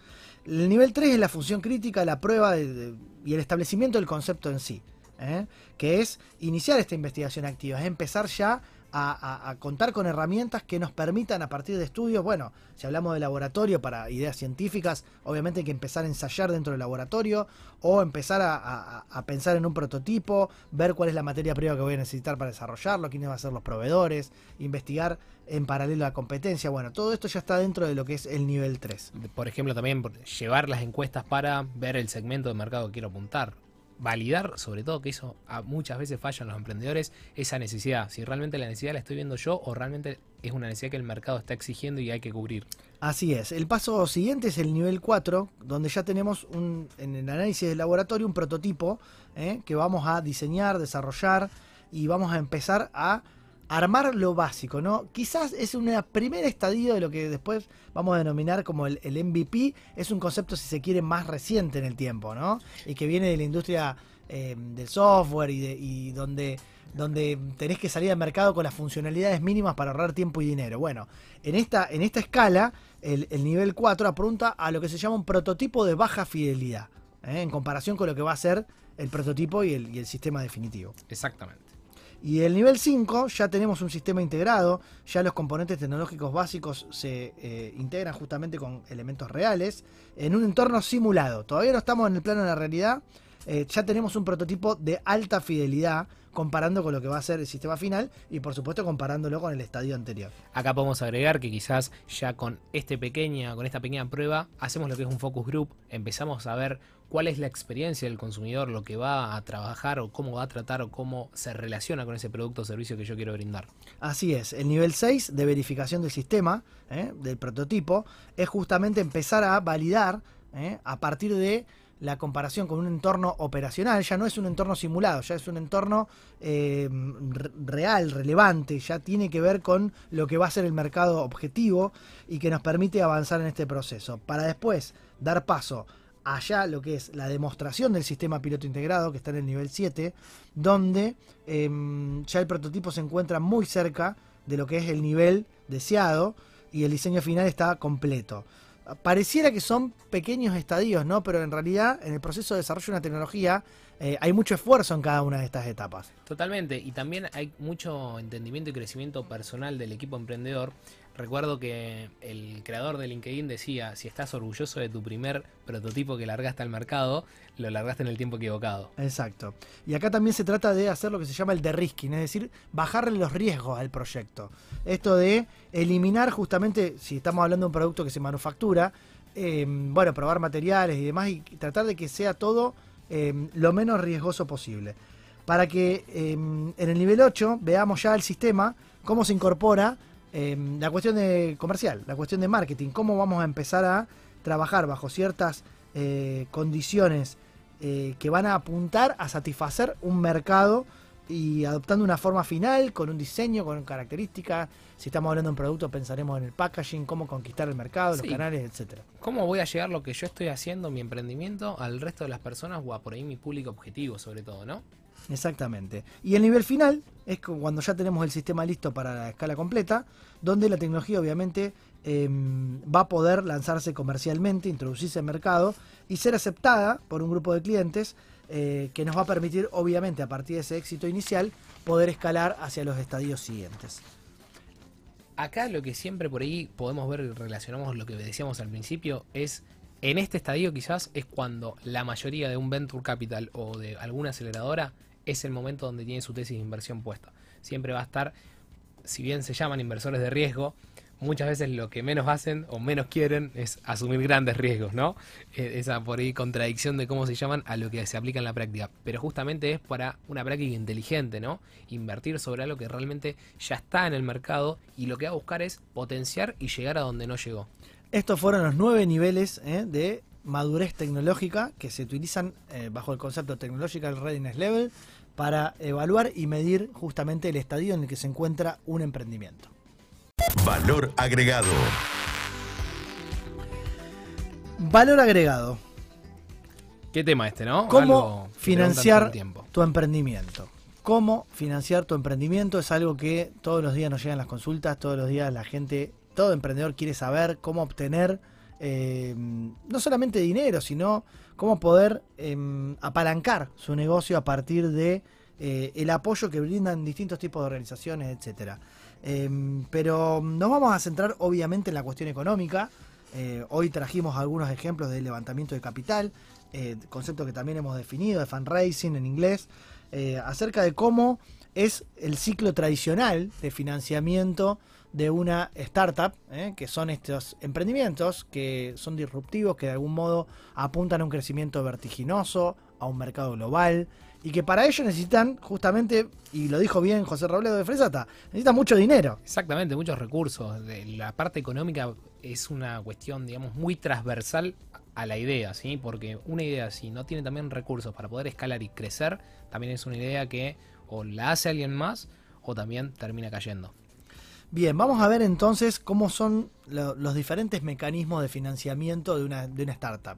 El nivel 3 es la función crítica, la prueba de- de- y el establecimiento del concepto en sí, ¿eh? que es iniciar esta investigación activa, es empezar ya a, contar con herramientas que nos permitan a partir de estudios, bueno, si hablamos de laboratorio para ideas científicas, obviamente hay que empezar a ensayar dentro del laboratorio o empezar a, a- pensar en un prototipo, ver cuál es la materia prima que voy a necesitar para desarrollarlo, quiénes van a ser los proveedores, investigar en paralelo a la competencia, bueno, todo esto ya está dentro de lo que es el nivel 3. Por ejemplo, también llevar las encuestas para ver el segmento de mercado que quiero apuntar. Validar, sobre todo, que eso muchas veces falla en los emprendedores, esa necesidad. Si realmente la necesidad la estoy viendo yo o realmente es una necesidad que el mercado está exigiendo y hay que cubrir. Así es. El paso siguiente es el nivel 4, donde ya tenemos un, en el análisis del laboratorio un prototipo ¿eh? que vamos a diseñar, desarrollar y vamos a empezar a armar lo básico, ¿no? Quizás es una primera estadio de lo que después vamos a denominar como el, MVP. Es un concepto, si se quiere, más reciente en el tiempo, ¿no? Y que viene de la industria eh, del software y, de, y donde donde tenés que salir al mercado con las funcionalidades mínimas para ahorrar tiempo y dinero. Bueno, en esta, en esta escala, el, el nivel 4 apunta a lo que se llama un prototipo de baja fidelidad, ¿eh? en comparación con lo que va a ser el prototipo y el sistema definitivo. Exactamente. Y el nivel 5 ya tenemos un sistema integrado, ya los componentes tecnológicos básicos se eh, integran justamente con elementos reales en un entorno simulado. Todavía no estamos en el plano de la realidad, eh, ya tenemos un prototipo de alta fidelidad comparando con lo que va a ser el sistema final y por supuesto comparándolo con el estadio anterior. Acá podemos agregar que quizás ya con este pequeña, con esta pequeña prueba, hacemos lo que es un focus group, empezamos a ver cuál es la experiencia del consumidor, lo que va a trabajar o cómo va a tratar o cómo se relaciona con ese producto o servicio que yo quiero brindar. Así es, el nivel 6 de verificación del sistema, ¿eh? del prototipo, es justamente empezar a validar ¿eh? a partir de la comparación con un entorno operacional, ya no es un entorno simulado, ya es un entorno eh, re- real, relevante, ya tiene que ver con lo que va a ser el mercado objetivo y que nos permite avanzar en este proceso, para después dar paso allá lo que es la demostración del sistema piloto integrado, que está en el nivel 7, donde em, ya el prototipo se encuentra muy cerca de lo que es el nivel deseado y el diseño final está completo. Pareciera que son pequeños estadios, ¿no? Pero en realidad, en el proceso de desarrollo de una tecnología, eh, hay mucho esfuerzo en cada una de estas etapas. Totalmente, y también hay mucho entendimiento y crecimiento personal del equipo emprendedor. Recuerdo que el creador de LinkedIn decía, si estás orgulloso de tu primer prototipo que largaste al mercado, lo largaste en el tiempo equivocado. Exacto. Y acá también se trata de hacer lo que se llama el de-risking, es decir, bajarle los riesgos al proyecto. Esto de eliminar justamente, si estamos hablando de un producto que se manufactura, eh, bueno, probar materiales y demás y tratar de que sea todo eh, lo menos riesgoso posible. Para que eh, en el nivel 8 veamos ya el sistema, cómo se incorpora eh, la cuestión de comercial, la cuestión de marketing, cómo vamos a empezar a trabajar bajo ciertas eh, condiciones eh, que van a apuntar a satisfacer un mercado y adoptando una forma final, con un diseño, con características. Si estamos hablando de un producto, pensaremos en el packaging, cómo conquistar el mercado, los canales, etcétera. ¿Cómo voy a llegar lo que yo estoy haciendo, mi emprendimiento, al resto de las personas o a por ahí mi público objetivo, sobre todo, ¿no? Exactamente. Y el nivel final es cu- cuando ya tenemos el sistema listo para la escala completa, donde la tecnología obviamente em, va a poder lanzarse comercialmente, introducirse en mercado y ser aceptada por un grupo de clientes eh, que nos va a permitir obviamente a partir de ese éxito inicial poder escalar hacia los estadios siguientes. Acá lo que siempre por ahí podemos ver y relacionamos lo que decíamos al principio es en este estadio quizás es cuando la mayoría de un venture capital o de alguna aceleradora es el momento donde tiene su tesis de inversión puesta. Siempre va a estar, si bien se llaman inversores de riesgo, muchas veces lo que menos hacen o menos quieren es asumir grandes riesgos, ¿no? Eh, Esa por ahí contradicción de cómo se llaman a lo que se aplica en la práctica. Pero justamente es para una práctica inteligente, ¿no? Invertir sobre algo que realmente ya está en el mercado y lo que va a buscar es potenciar y llegar a donde no llegó. Estos fueron los nueve niveles eh, de madurez tecnológica que se utilizan eh, bajo el concepto Technological Readiness Level para evaluar y medir justamente el estadio en el que se encuentra un emprendimiento. Valor agregado. Valor agregado. ¿Qué tema este, no? ¿Cómo financiar tu emprendimiento? ¿Cómo financiar tu emprendimiento? Es algo que todos los días nos llegan las consultas, todos los días la gente, todo emprendedor quiere saber cómo obtener eh, no solamente dinero, sino cómo poder eh, apalancar su negocio a partir de eh, el apoyo que brindan distintos tipos de organizaciones, etcétera. Eh, pero nos vamos a centrar obviamente en la cuestión económica. Eh, hoy trajimos algunos ejemplos de levantamiento de capital, eh, concepto que también hemos definido, de fundraising en inglés, acerca de cómo es el ciclo tradicional de financiamiento de una startup, eh, que son estos emprendimientos que son disruptivos, que de algún modo apuntan a un crecimiento vertiginoso, a un mercado global, y que para ello necesitan justamente, y lo dijo bien José Robledo de Fresata, necesitan mucho dinero. Exactamente, muchos recursos. La parte económica es una cuestión, digamos, muy transversal a la idea, ¿sí? Porque una idea, si no tiene también recursos para poder escalar y crecer, también es una idea que o la hace alguien más o también termina cayendo. Bien, vamos a ver entonces cómo son lo- los diferentes mecanismos de financiamiento de una, de una startup.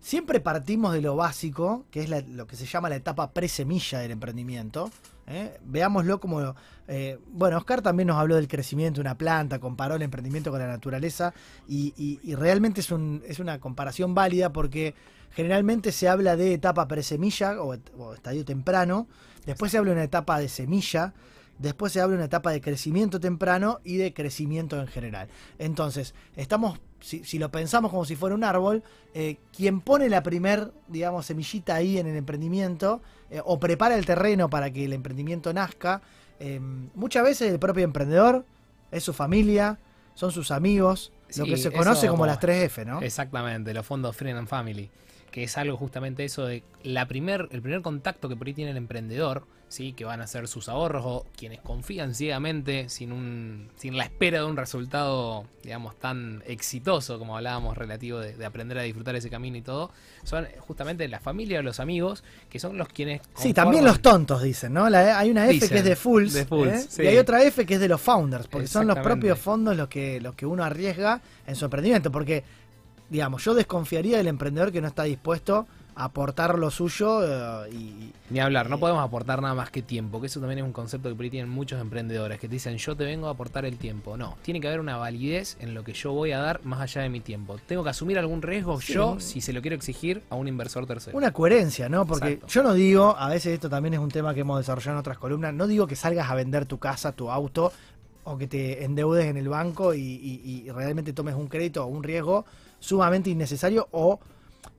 Siempre partimos de lo básico, que es lo que se llama la etapa pre-semilla del emprendimiento. ¿eh? Veámoslo como... eh, bueno, Oscar también nos habló del crecimiento de una planta, comparó el emprendimiento con la naturaleza y, realmente es, un- es una comparación válida porque generalmente se habla de etapa pre-semilla o, o estadio temprano, después se habla de una etapa de semilla, Después se abre una etapa de crecimiento temprano y de crecimiento en general. Entonces, estamos, si, si lo pensamos como si fuera un árbol, eh, quien pone la primer, digamos, semillita ahí en el emprendimiento eh, o prepara el terreno para que el emprendimiento nazca, eh, muchas veces el propio emprendedor es su familia, son sus amigos, lo que se conoce como como- las 3F, ¿no? Exactamente, los fondos Friend and Family, que es algo justamente eso de la primer, el primer contacto que por ahí tiene el emprendedor, sí, que van a ser sus ahorros o quienes confían ciegamente sin un, sin la espera de un resultado, digamos, tan exitoso como hablábamos relativo de, de aprender a disfrutar ese camino y todo, son justamente la familia o los amigos que son los quienes Sí, también los tontos dicen, ¿no? La- hay una F que es de Fools, de Fools, ¿eh? sí. y hay otra F que es de los founders, porque son los propios fondos los que, los que uno arriesga en su emprendimiento, porque, digamos, yo desconfiaría del emprendedor que no está dispuesto a aportar lo suyo eh, y... Ni hablar, no podemos aportar nada más que tiempo, que eso también es un concepto que por ahí tienen muchos emprendedores, que te dicen yo te vengo a aportar el tiempo. No, tiene que haber una validez en lo que yo voy a dar más allá de mi tiempo. Tengo que asumir algún riesgo Sí. yo si se lo quiero exigir a un inversor tercero. Una coherencia, ¿no? Porque Exacto. yo no digo, a veces esto también es un tema que hemos desarrollado en otras columnas, no digo que salgas a vender tu casa, tu auto, o que te endeudes en el banco y, y- y realmente tomes un crédito o un riesgo sumamente innecesario o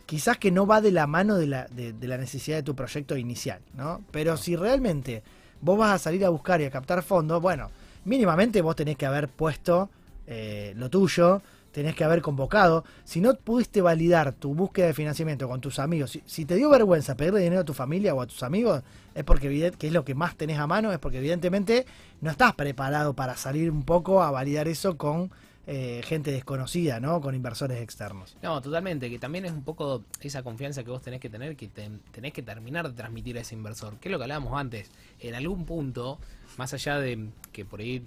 quizás que no va de la mano de la, de, de la necesidad de tu proyecto inicial, ¿no? Pero si realmente vos vas a salir a buscar y a captar fondos, bueno, mínimamente vos tenés que haber puesto eh, lo tuyo, tenés que haber convocado. Si no pudiste validar tu búsqueda de financiamiento con tus amigos, si, si te dio vergüenza pedirle dinero a tu familia o a tus amigos, es porque que es lo que más tenés a mano, es porque evidentemente no estás preparado para salir un poco a validar eso con eh, gente desconocida, ¿no? Con inversores externos. No, totalmente, que también es un poco esa confianza que vos tenés que tener, que te- tenés que terminar de transmitir a ese inversor. Que es lo que hablábamos antes. En algún punto, más allá de que por ahí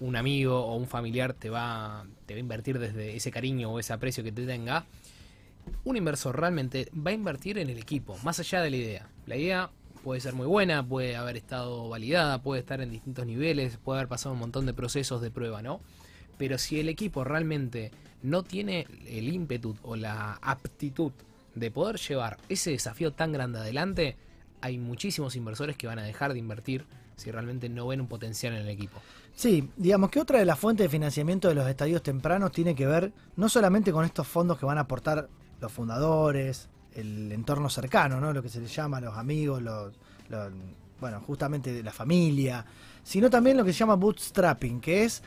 un amigo o un familiar te va, te va a invertir desde ese cariño o ese aprecio que te tenga, un inversor realmente va a invertir en el equipo, más allá de la idea. La idea puede ser muy buena, puede haber estado validada, puede estar en distintos niveles, puede haber pasado un montón de procesos de prueba, ¿no? Pero si el equipo realmente no tiene el ímpetu o la aptitud de poder llevar ese desafío tan grande adelante, hay muchísimos inversores que van a dejar de invertir si realmente no ven un potencial en el equipo. Sí, digamos que otra de las fuentes de financiamiento de los estadios tempranos tiene que ver no solamente con estos fondos que van a aportar los fundadores, el entorno cercano, ¿no? Lo que se les llama los amigos, los, los- bueno, justamente de la familia, sino también lo que se llama bootstrapping, que es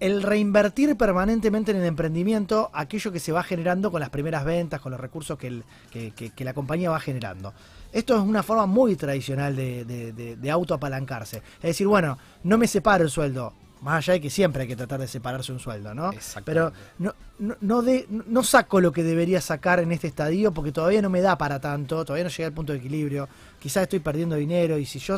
el reinvertir permanentemente en el emprendimiento aquello que se va generando con las primeras ventas, con los recursos que, el- que- que- que la compañía va generando. Esto es una forma muy tradicional de, de, de- de autoapalancarse. Es decir, bueno, no me separo el sueldo, más allá de que siempre hay que tratar de separarse un sueldo, ¿no? Pero no, no, no, de- no saco lo que debería sacar en este estadio porque todavía no me da para tanto, todavía no llegué al punto de equilibrio, quizás estoy perdiendo dinero y si yo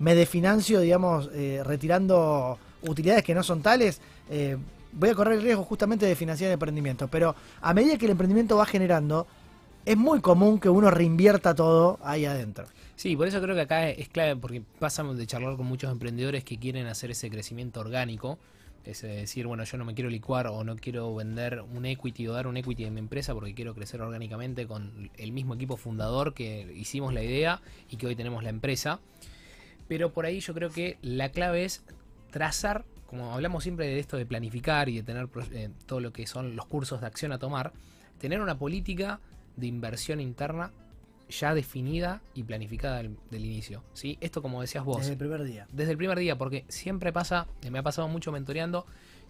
me desfinancio, digamos, eh, retirando utilidades que no son tales, eh, voy a correr el riesgo justamente de financiar el emprendimiento. Pero a medida que el emprendimiento va generando, es muy común que uno reinvierta todo ahí adentro. Sí, por eso creo que acá es clave, porque pasamos de charlar con muchos emprendedores que quieren hacer ese crecimiento orgánico. Es decir, bueno, yo no me quiero licuar o no quiero vender un equity o dar un equity de mi empresa porque quiero crecer orgánicamente con el mismo equipo fundador que hicimos la idea y que hoy tenemos la empresa. Pero por ahí yo creo que la clave es trazar, como hablamos siempre de esto de planificar y de tener eh, todo lo que son los cursos de acción a tomar, tener una política de inversión interna ya definida y planificada del, del inicio. ¿sí? Esto como decías vos, Desde el primer día. desde el primer día, porque siempre pasa, me ha pasado mucho mentoreando,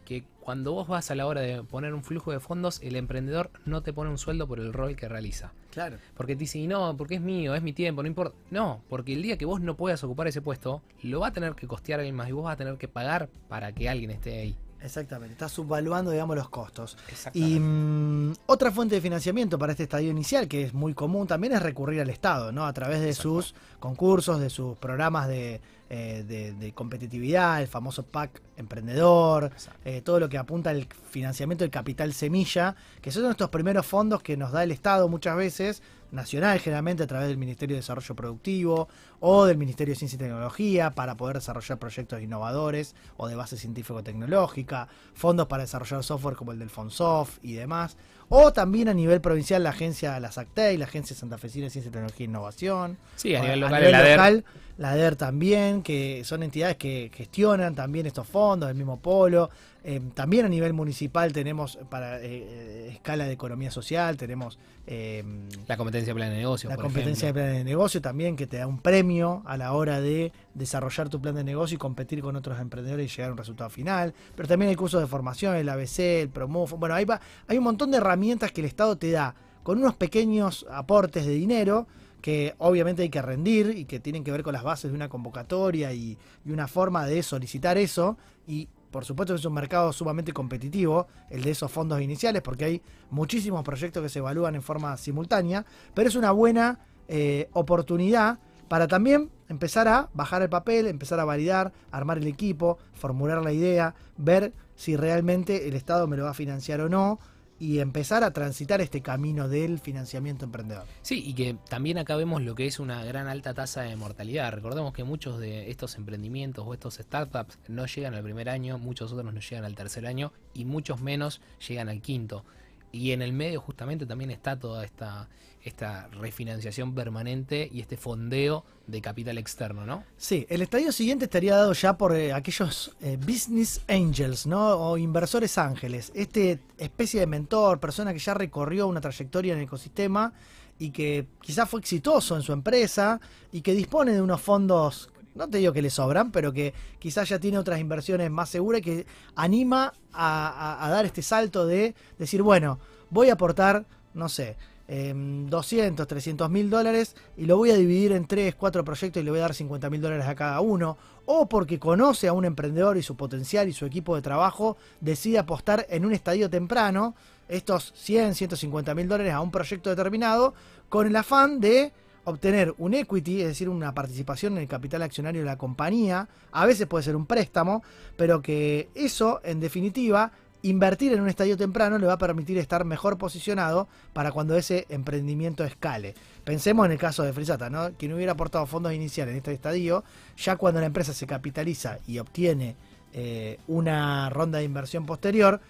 que cuando vos vas a la hora de poner un flujo de fondos, el emprendedor no te pone un sueldo por el rol que realiza. Claro. Porque te dice, "Y no, porque es mío, es mi tiempo, no importa. No, porque el día que vos no puedas ocupar ese puesto, lo va a tener que costear alguien más y vos vas a tener que pagar para que alguien esté ahí. Exactamente, está subvaluando, digamos, los costos. Y mm, otra fuente de financiamiento para este estadio inicial, que es muy común también, es recurrir al Estado, ¿no? A través de Exacto. sus concursos, de sus programas de, eh, de- de competitividad, el famoso PAC emprendedor, eh, todo lo que apunta al financiamiento del capital semilla, que son estos primeros fondos que nos da el Estado muchas veces, nacional generalmente a través del Ministerio de Desarrollo Productivo o del Ministerio de Ciencia y Tecnología para poder desarrollar proyectos innovadores o de base científico-tecnológica, fondos para desarrollar software como el del Fonsoft y demás, o también a nivel provincial la agencia, la SACTEI, la Agencia Santafesina de Ciencia, Tecnología e Innovación, Sí, a o nivel local, nivel local, la ADER también, que son entidades que gestionan también estos fondos, el mismo polo. Eh, también a nivel municipal tenemos para eh, eh, escala de economía social, tenemos eh, La competencia de plan de negocio. la por competencia ejemplo. de plan de negocio también, que te da un premio a la hora de desarrollar tu plan de negocio y competir con otros emprendedores y llegar a un resultado final. Pero también hay cursos de formación, el ABC, el Promuf. Bueno, va- hay un montón de herramientas que el Estado te da con unos pequeños aportes de dinero que obviamente hay que rendir y que tienen que ver con las bases de una convocatoria y, y una forma de solicitar eso. Y por supuesto que es un mercado sumamente competitivo, el de esos fondos iniciales, porque hay muchísimos proyectos que se evalúan en forma simultánea, pero es una buena eh, oportunidad para también empezar a bajar el papel, empezar a validar, armar el equipo, formular la idea, ver si realmente el Estado me lo va a financiar o no y empezar a transitar este camino del financiamiento emprendedor. Sí, y que también acá vemos lo que es una gran alta tasa de mortalidad. Recordemos que muchos de estos emprendimientos o estos startups no llegan al primer año, muchos otros no llegan al tercer año y muchos menos llegan al quinto. Y en el medio justamente también está toda esta, esta refinanciación permanente y este fondeo de capital externo, ¿no? Sí, el estadio siguiente estaría dado ya por eh, aquellos eh, business angels, ¿no? O inversores ángeles. Este especie de mentor, persona que ya recorrió una trayectoria en el ecosistema y que quizás fue exitoso en su empresa y que dispone de unos fondos, no te digo que le sobran, pero que quizás ya tiene otras inversiones más seguras y que anima a, dar este salto de decir, bueno, voy a aportar, no sé, eh, 200, 300 mil dólares y lo voy a dividir en 3, 4 proyectos y le voy a dar 50 mil dólares a cada uno, o porque conoce a un emprendedor y su potencial y su equipo de trabajo, decide apostar en un estadio temprano estos 100, 150 mil dólares a un proyecto determinado con el afán de obtener un equity, es decir, una participación en el capital accionario de la compañía, a veces puede ser un préstamo, pero que eso, en definitiva, invertir en un estadio temprano le va a permitir estar mejor posicionado para cuando ese emprendimiento escale. Pensemos en el caso de Frisata, ¿no? Quien hubiera aportado fondos iniciales en este estadio, ya cuando la empresa se capitaliza y obtiene eh, una ronda de inversión posterior,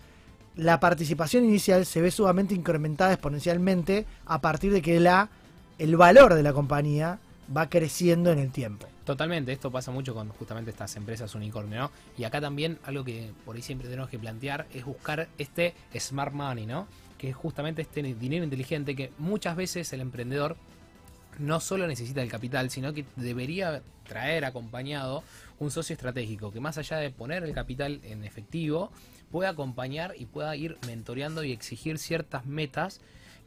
la participación inicial se ve sumamente incrementada exponencialmente a partir de que la, el valor de la compañía va creciendo en el tiempo. Totalmente, esto pasa mucho con justamente estas empresas unicornio, ¿no? Y acá también algo que por ahí siempre tenemos que plantear es buscar este smart money, ¿no? Que es justamente este dinero inteligente que muchas veces el emprendedor no solo necesita el capital, sino que debería traer acompañado un socio estratégico que más allá de poner el capital en efectivo, pueda acompañar y pueda ir mentoreando y exigir ciertas metas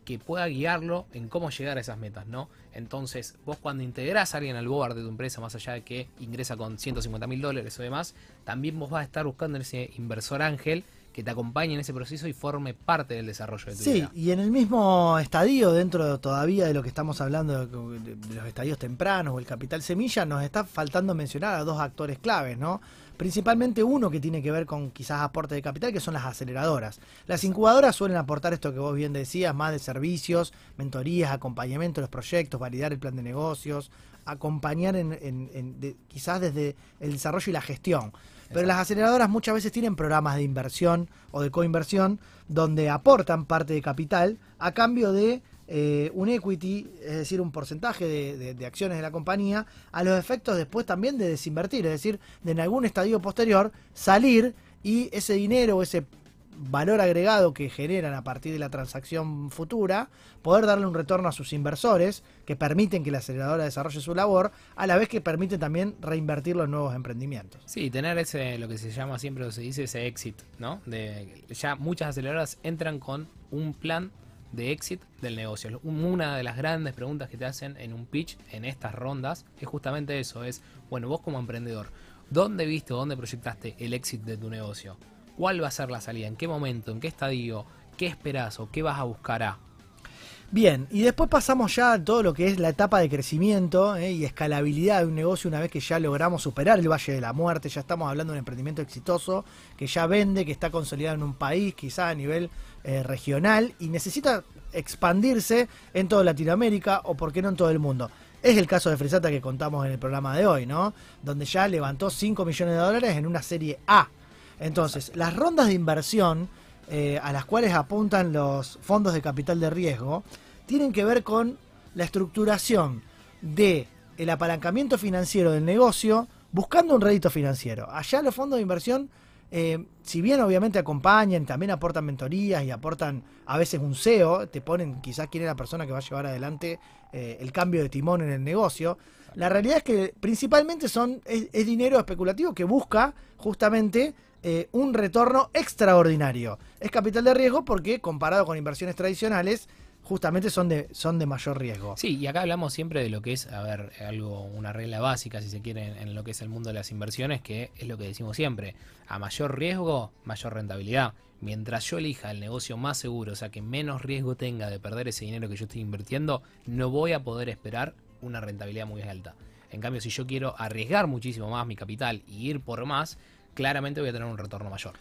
que pueda guiarlo en cómo llegar a esas metas, ¿no? Entonces, vos cuando integrás a alguien al board de tu empresa, más allá de que ingresa con 150 mil dólares o demás, también vos vas a estar buscando ese inversor ángel que te acompañe en ese proceso y forme parte del desarrollo de tu Sí, idea. y en el mismo estadio, dentro de- todavía de lo que estamos hablando de, de- de los estadios tempranos o el capital semilla, nos está faltando mencionar a dos actores claves, ¿no? Principalmente uno que tiene que ver con quizás aporte de capital, que son las aceleradoras. Las incubadoras suelen aportar esto que vos bien decías, más de servicios, mentorías, acompañamiento de los proyectos, validar el plan de negocios, acompañar en, en- en- de- quizás desde el desarrollo y la gestión. Pero las aceleradoras muchas veces tienen programas de inversión o de coinversión donde aportan parte de capital a cambio de eh, un equity, es decir, un porcentaje de, acciones de la compañía, a los efectos después también de desinvertir, es decir, de en algún estadio posterior salir y ese dinero o ese valor agregado que generan a partir de la transacción futura, poder darle un retorno a sus inversores que permiten que la aceleradora desarrolle su labor, a la vez que permiten también reinvertirlo en nuevos emprendimientos. Sí, tener ese, lo que se llama siempre, se dice, ese exit, ¿no? De, ya muchas aceleradoras entran con un plan de exit del negocio. Un- Una de las grandes preguntas que te hacen en un pitch, en estas rondas, es justamente eso, es, bueno, vos como emprendedor, ¿dónde viste o dónde proyectaste el exit de tu negocio? ¿Cuál va a ser la salida? ¿En qué momento? ¿En qué estadio? ¿Qué esperás o qué vas a buscar? Bien, y después pasamos ya a todo lo que es la etapa de crecimiento eh, y escalabilidad de un negocio una vez que ya logramos superar el Valle de la Muerte, ya estamos hablando de un emprendimiento exitoso que ya vende, que está consolidado en un país, quizá a nivel eh, regional y necesita expandirse en toda Latinoamérica o por qué no en todo el mundo. Es el caso de Fresata que contamos en el programa de hoy, ¿no? Donde ya levantó 5 millones de dólares en una serie A. Entonces, las rondas de inversión eh, a las cuales apuntan los fondos de capital de riesgo tienen que ver con la estructuración de el apalancamiento financiero del negocio buscando un rédito financiero. Allá los fondos de inversión, eh, si bien obviamente acompañan, también aportan mentorías y aportan a veces un CEO, te ponen quizás quién es la persona que va a llevar adelante eh, el cambio de timón en el negocio. La realidad es que principalmente son es, es dinero especulativo que busca justamente eh, un retorno extraordinario. Es capital de riesgo porque comparado con inversiones tradicionales, justamente son de, son de mayor riesgo. Sí, y acá hablamos siempre de lo que es, a ver, algo, una regla básica, si se quiere, en, en lo que es el mundo de las inversiones, que es lo que decimos siempre. A mayor riesgo, mayor rentabilidad. Mientras yo elija el negocio más seguro, o sea, que menos riesgo tenga de perder ese dinero que yo estoy invirtiendo, no voy a poder esperar una rentabilidad muy alta. En cambio, si yo quiero arriesgar muchísimo más mi capital y ir por más, claramente voy a tener un retorno mayor.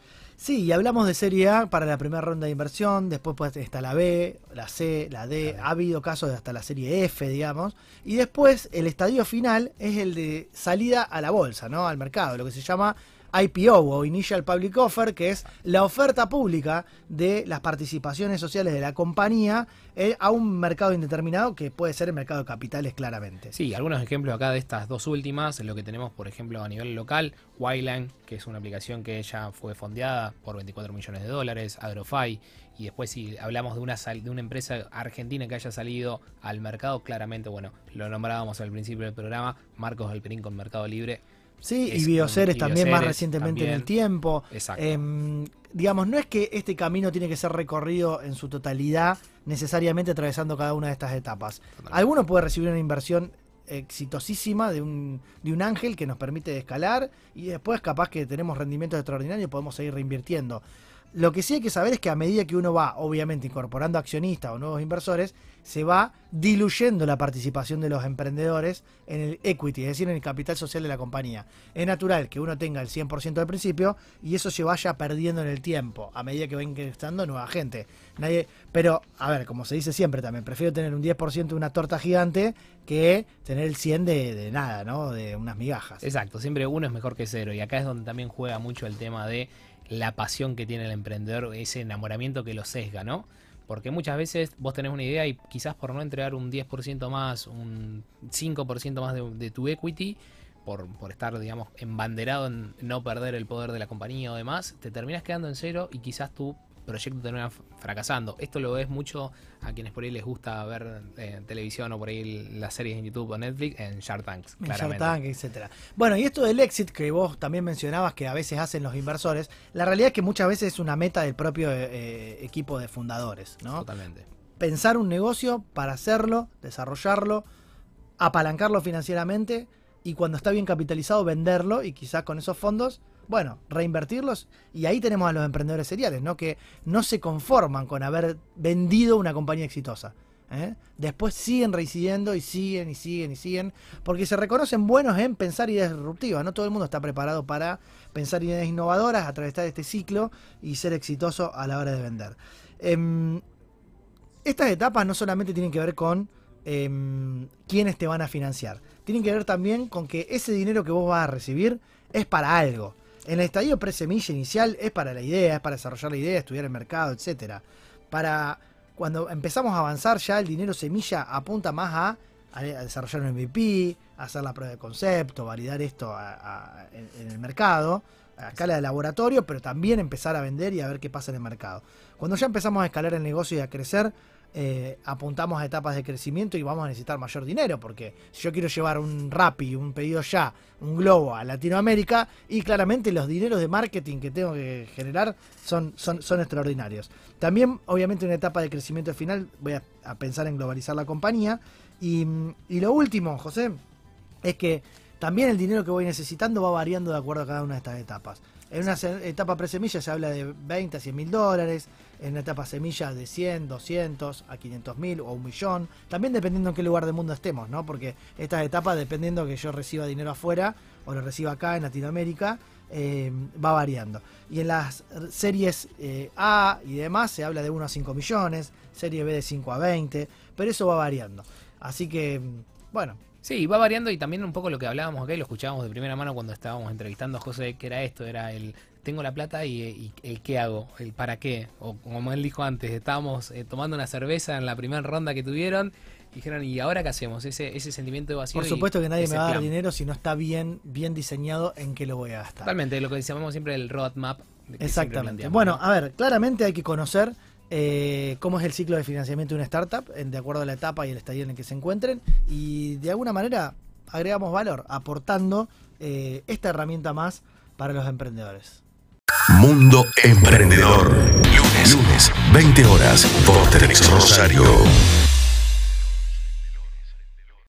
Sí, y hablamos de Serie A para la primera ronda de inversión, después pues, está la B, la C, la D, ha habido casos de hasta la Serie F, digamos, y después el estadio final es el de salida a la bolsa, ¿no? Al mercado, lo que se llama IPO o Initial Public Offer, que es la oferta pública de las participaciones sociales de la compañía eh, a un mercado indeterminado que puede ser el mercado de capitales claramente. Sí, algunos ejemplos acá de estas dos últimas, lo que tenemos por ejemplo a nivel local, Wireline, que es una aplicación que ya fue fondeada por 24 millones de dólares, Agrofy, y después si hablamos de una, de una empresa argentina que haya salido al mercado, claramente, bueno, lo nombrábamos al principio del programa, Marcos Alperín con Mercado Libre, Sí, Es y y también más recientemente en el tiempo. Exacto. Em, digamos, no es que este camino tiene que ser recorrido en su totalidad, necesariamente atravesando cada una de estas etapas. Totalmente. Alguno puede recibir una inversión exitosísima de un, de un ángel que nos permite escalar y después capaz que tenemos rendimientos extraordinarios y podemos seguir reinvirtiendo. Lo que sí hay que saber es que a medida que uno va, obviamente, incorporando accionistas o nuevos inversores, se va diluyendo la participación de los emprendedores en el equity, es decir, en el capital social de la compañía. Es natural que uno tenga el 100% al principio y eso se vaya perdiendo en el tiempo, a medida que va ingresando nueva gente. Nadie, pero, a ver, como se dice siempre también, prefiero tener un 10% de una torta gigante que tener el 100% de, de nada, ¿no? De unas migajas. Exacto, siempre uno es mejor que cero. Y acá es donde también juega mucho el tema de la pasión que tiene el emprendedor, ese enamoramiento que lo sesga, ¿no? Porque muchas veces vos tenés una idea y quizás por no entregar un 10% más, un 5% más de, tu equity, por, por estar, digamos, embanderado en no perder el poder de la compañía o demás, te terminas quedando en cero y quizás tu proyecto termina fracasando. Esto lo ves mucho a quienes por ahí les gusta ver eh, televisión o por ahí las series en YouTube o Netflix en Shark Tanks, en Shark. Tank, etcétera. Bueno, y esto del exit que vos también mencionabas que a veces hacen los inversores, la realidad es que muchas veces es una meta del propio eh, equipo de fundadores, ¿no? Totalmente. Pensar un negocio para hacerlo, desarrollarlo, apalancarlo financieramente y cuando está bien capitalizado venderlo y quizás con esos fondos, bueno, reinvertirlos y ahí tenemos a los emprendedores seriales, ¿no? Que no se conforman con haber vendido una compañía exitosa. ¿eh? Después siguen reincidiendo y siguen y siguen y siguen, porque se reconocen buenos en pensar ideas disruptivas. No todo el mundo está preparado para pensar ideas innovadoras, atravesar este ciclo y ser exitoso a la hora de vender. Em, estas etapas no solamente tienen que ver con em, quiénes te van a financiar, tienen que ver también con que ese dinero que vos vas a recibir es para algo. El estadio pre-semilla inicial es para la idea, es para desarrollar la idea, estudiar el mercado, etcétera. Para cuando empezamos a avanzar ya el dinero semilla apunta más a, a desarrollar un MVP, a hacer la prueba de concepto, validar esto en, en el mercado, a escala de laboratorio, pero también empezar a vender y a ver qué pasa en el mercado. Cuando ya empezamos a escalar el negocio y a crecer, eh, apuntamos a etapas de crecimiento y vamos a necesitar mayor dinero, porque si yo quiero llevar un Rappi, un pedido ya, un globo a Latinoamérica, y claramente los dineros de marketing que tengo que generar son, son, extraordinarios. También, obviamente, una etapa de crecimiento final, voy a, a pensar en globalizar la compañía. Y, y lo último, José, es que también el dinero que voy necesitando va variando de acuerdo a cada una de estas etapas. En una etapa presemilla se habla de 20 a 100 mil dólares, en una etapa semilla de 100, 200 a 500 mil o un millón, también dependiendo en qué lugar del mundo estemos, ¿no? Porque estas etapas, dependiendo que yo reciba dinero afuera o lo reciba acá en Latinoamérica, eh, va variando. Y en las series eh, A y demás se habla de 1 a 5 millones, serie B de 5 a 20, pero eso va variando. Así que, mm, bueno, Sí, va variando y también un poco lo que hablábamos acá y lo escuchábamos de primera mano cuando estábamos entrevistando a José, que era esto, era el tengo la plata y, y el qué hago, el para qué. O como él dijo antes, estábamos eh, tomando una cerveza en la primera ronda que tuvieron y dijeron, ¿y ahora qué hacemos? Ese, ese sentimiento de vacío. Por supuesto que nadie me va a dar plan. dinero si no está bien, bien diseñado en qué lo voy a gastar. Totalmente, lo que llamamos siempre el roadmap. Exactamente. Bueno, ¿no? a ver, claramente hay que conocer eh, cómo es el ciclo de financiamiento de una startup, de acuerdo a la etapa y el estadio en el que se encuentren, y de alguna manera agregamos valor, aportando eh, esta herramienta más para los emprendedores. Mundo Emprendedor. Lunes, lunes, 20 horas por Rosario.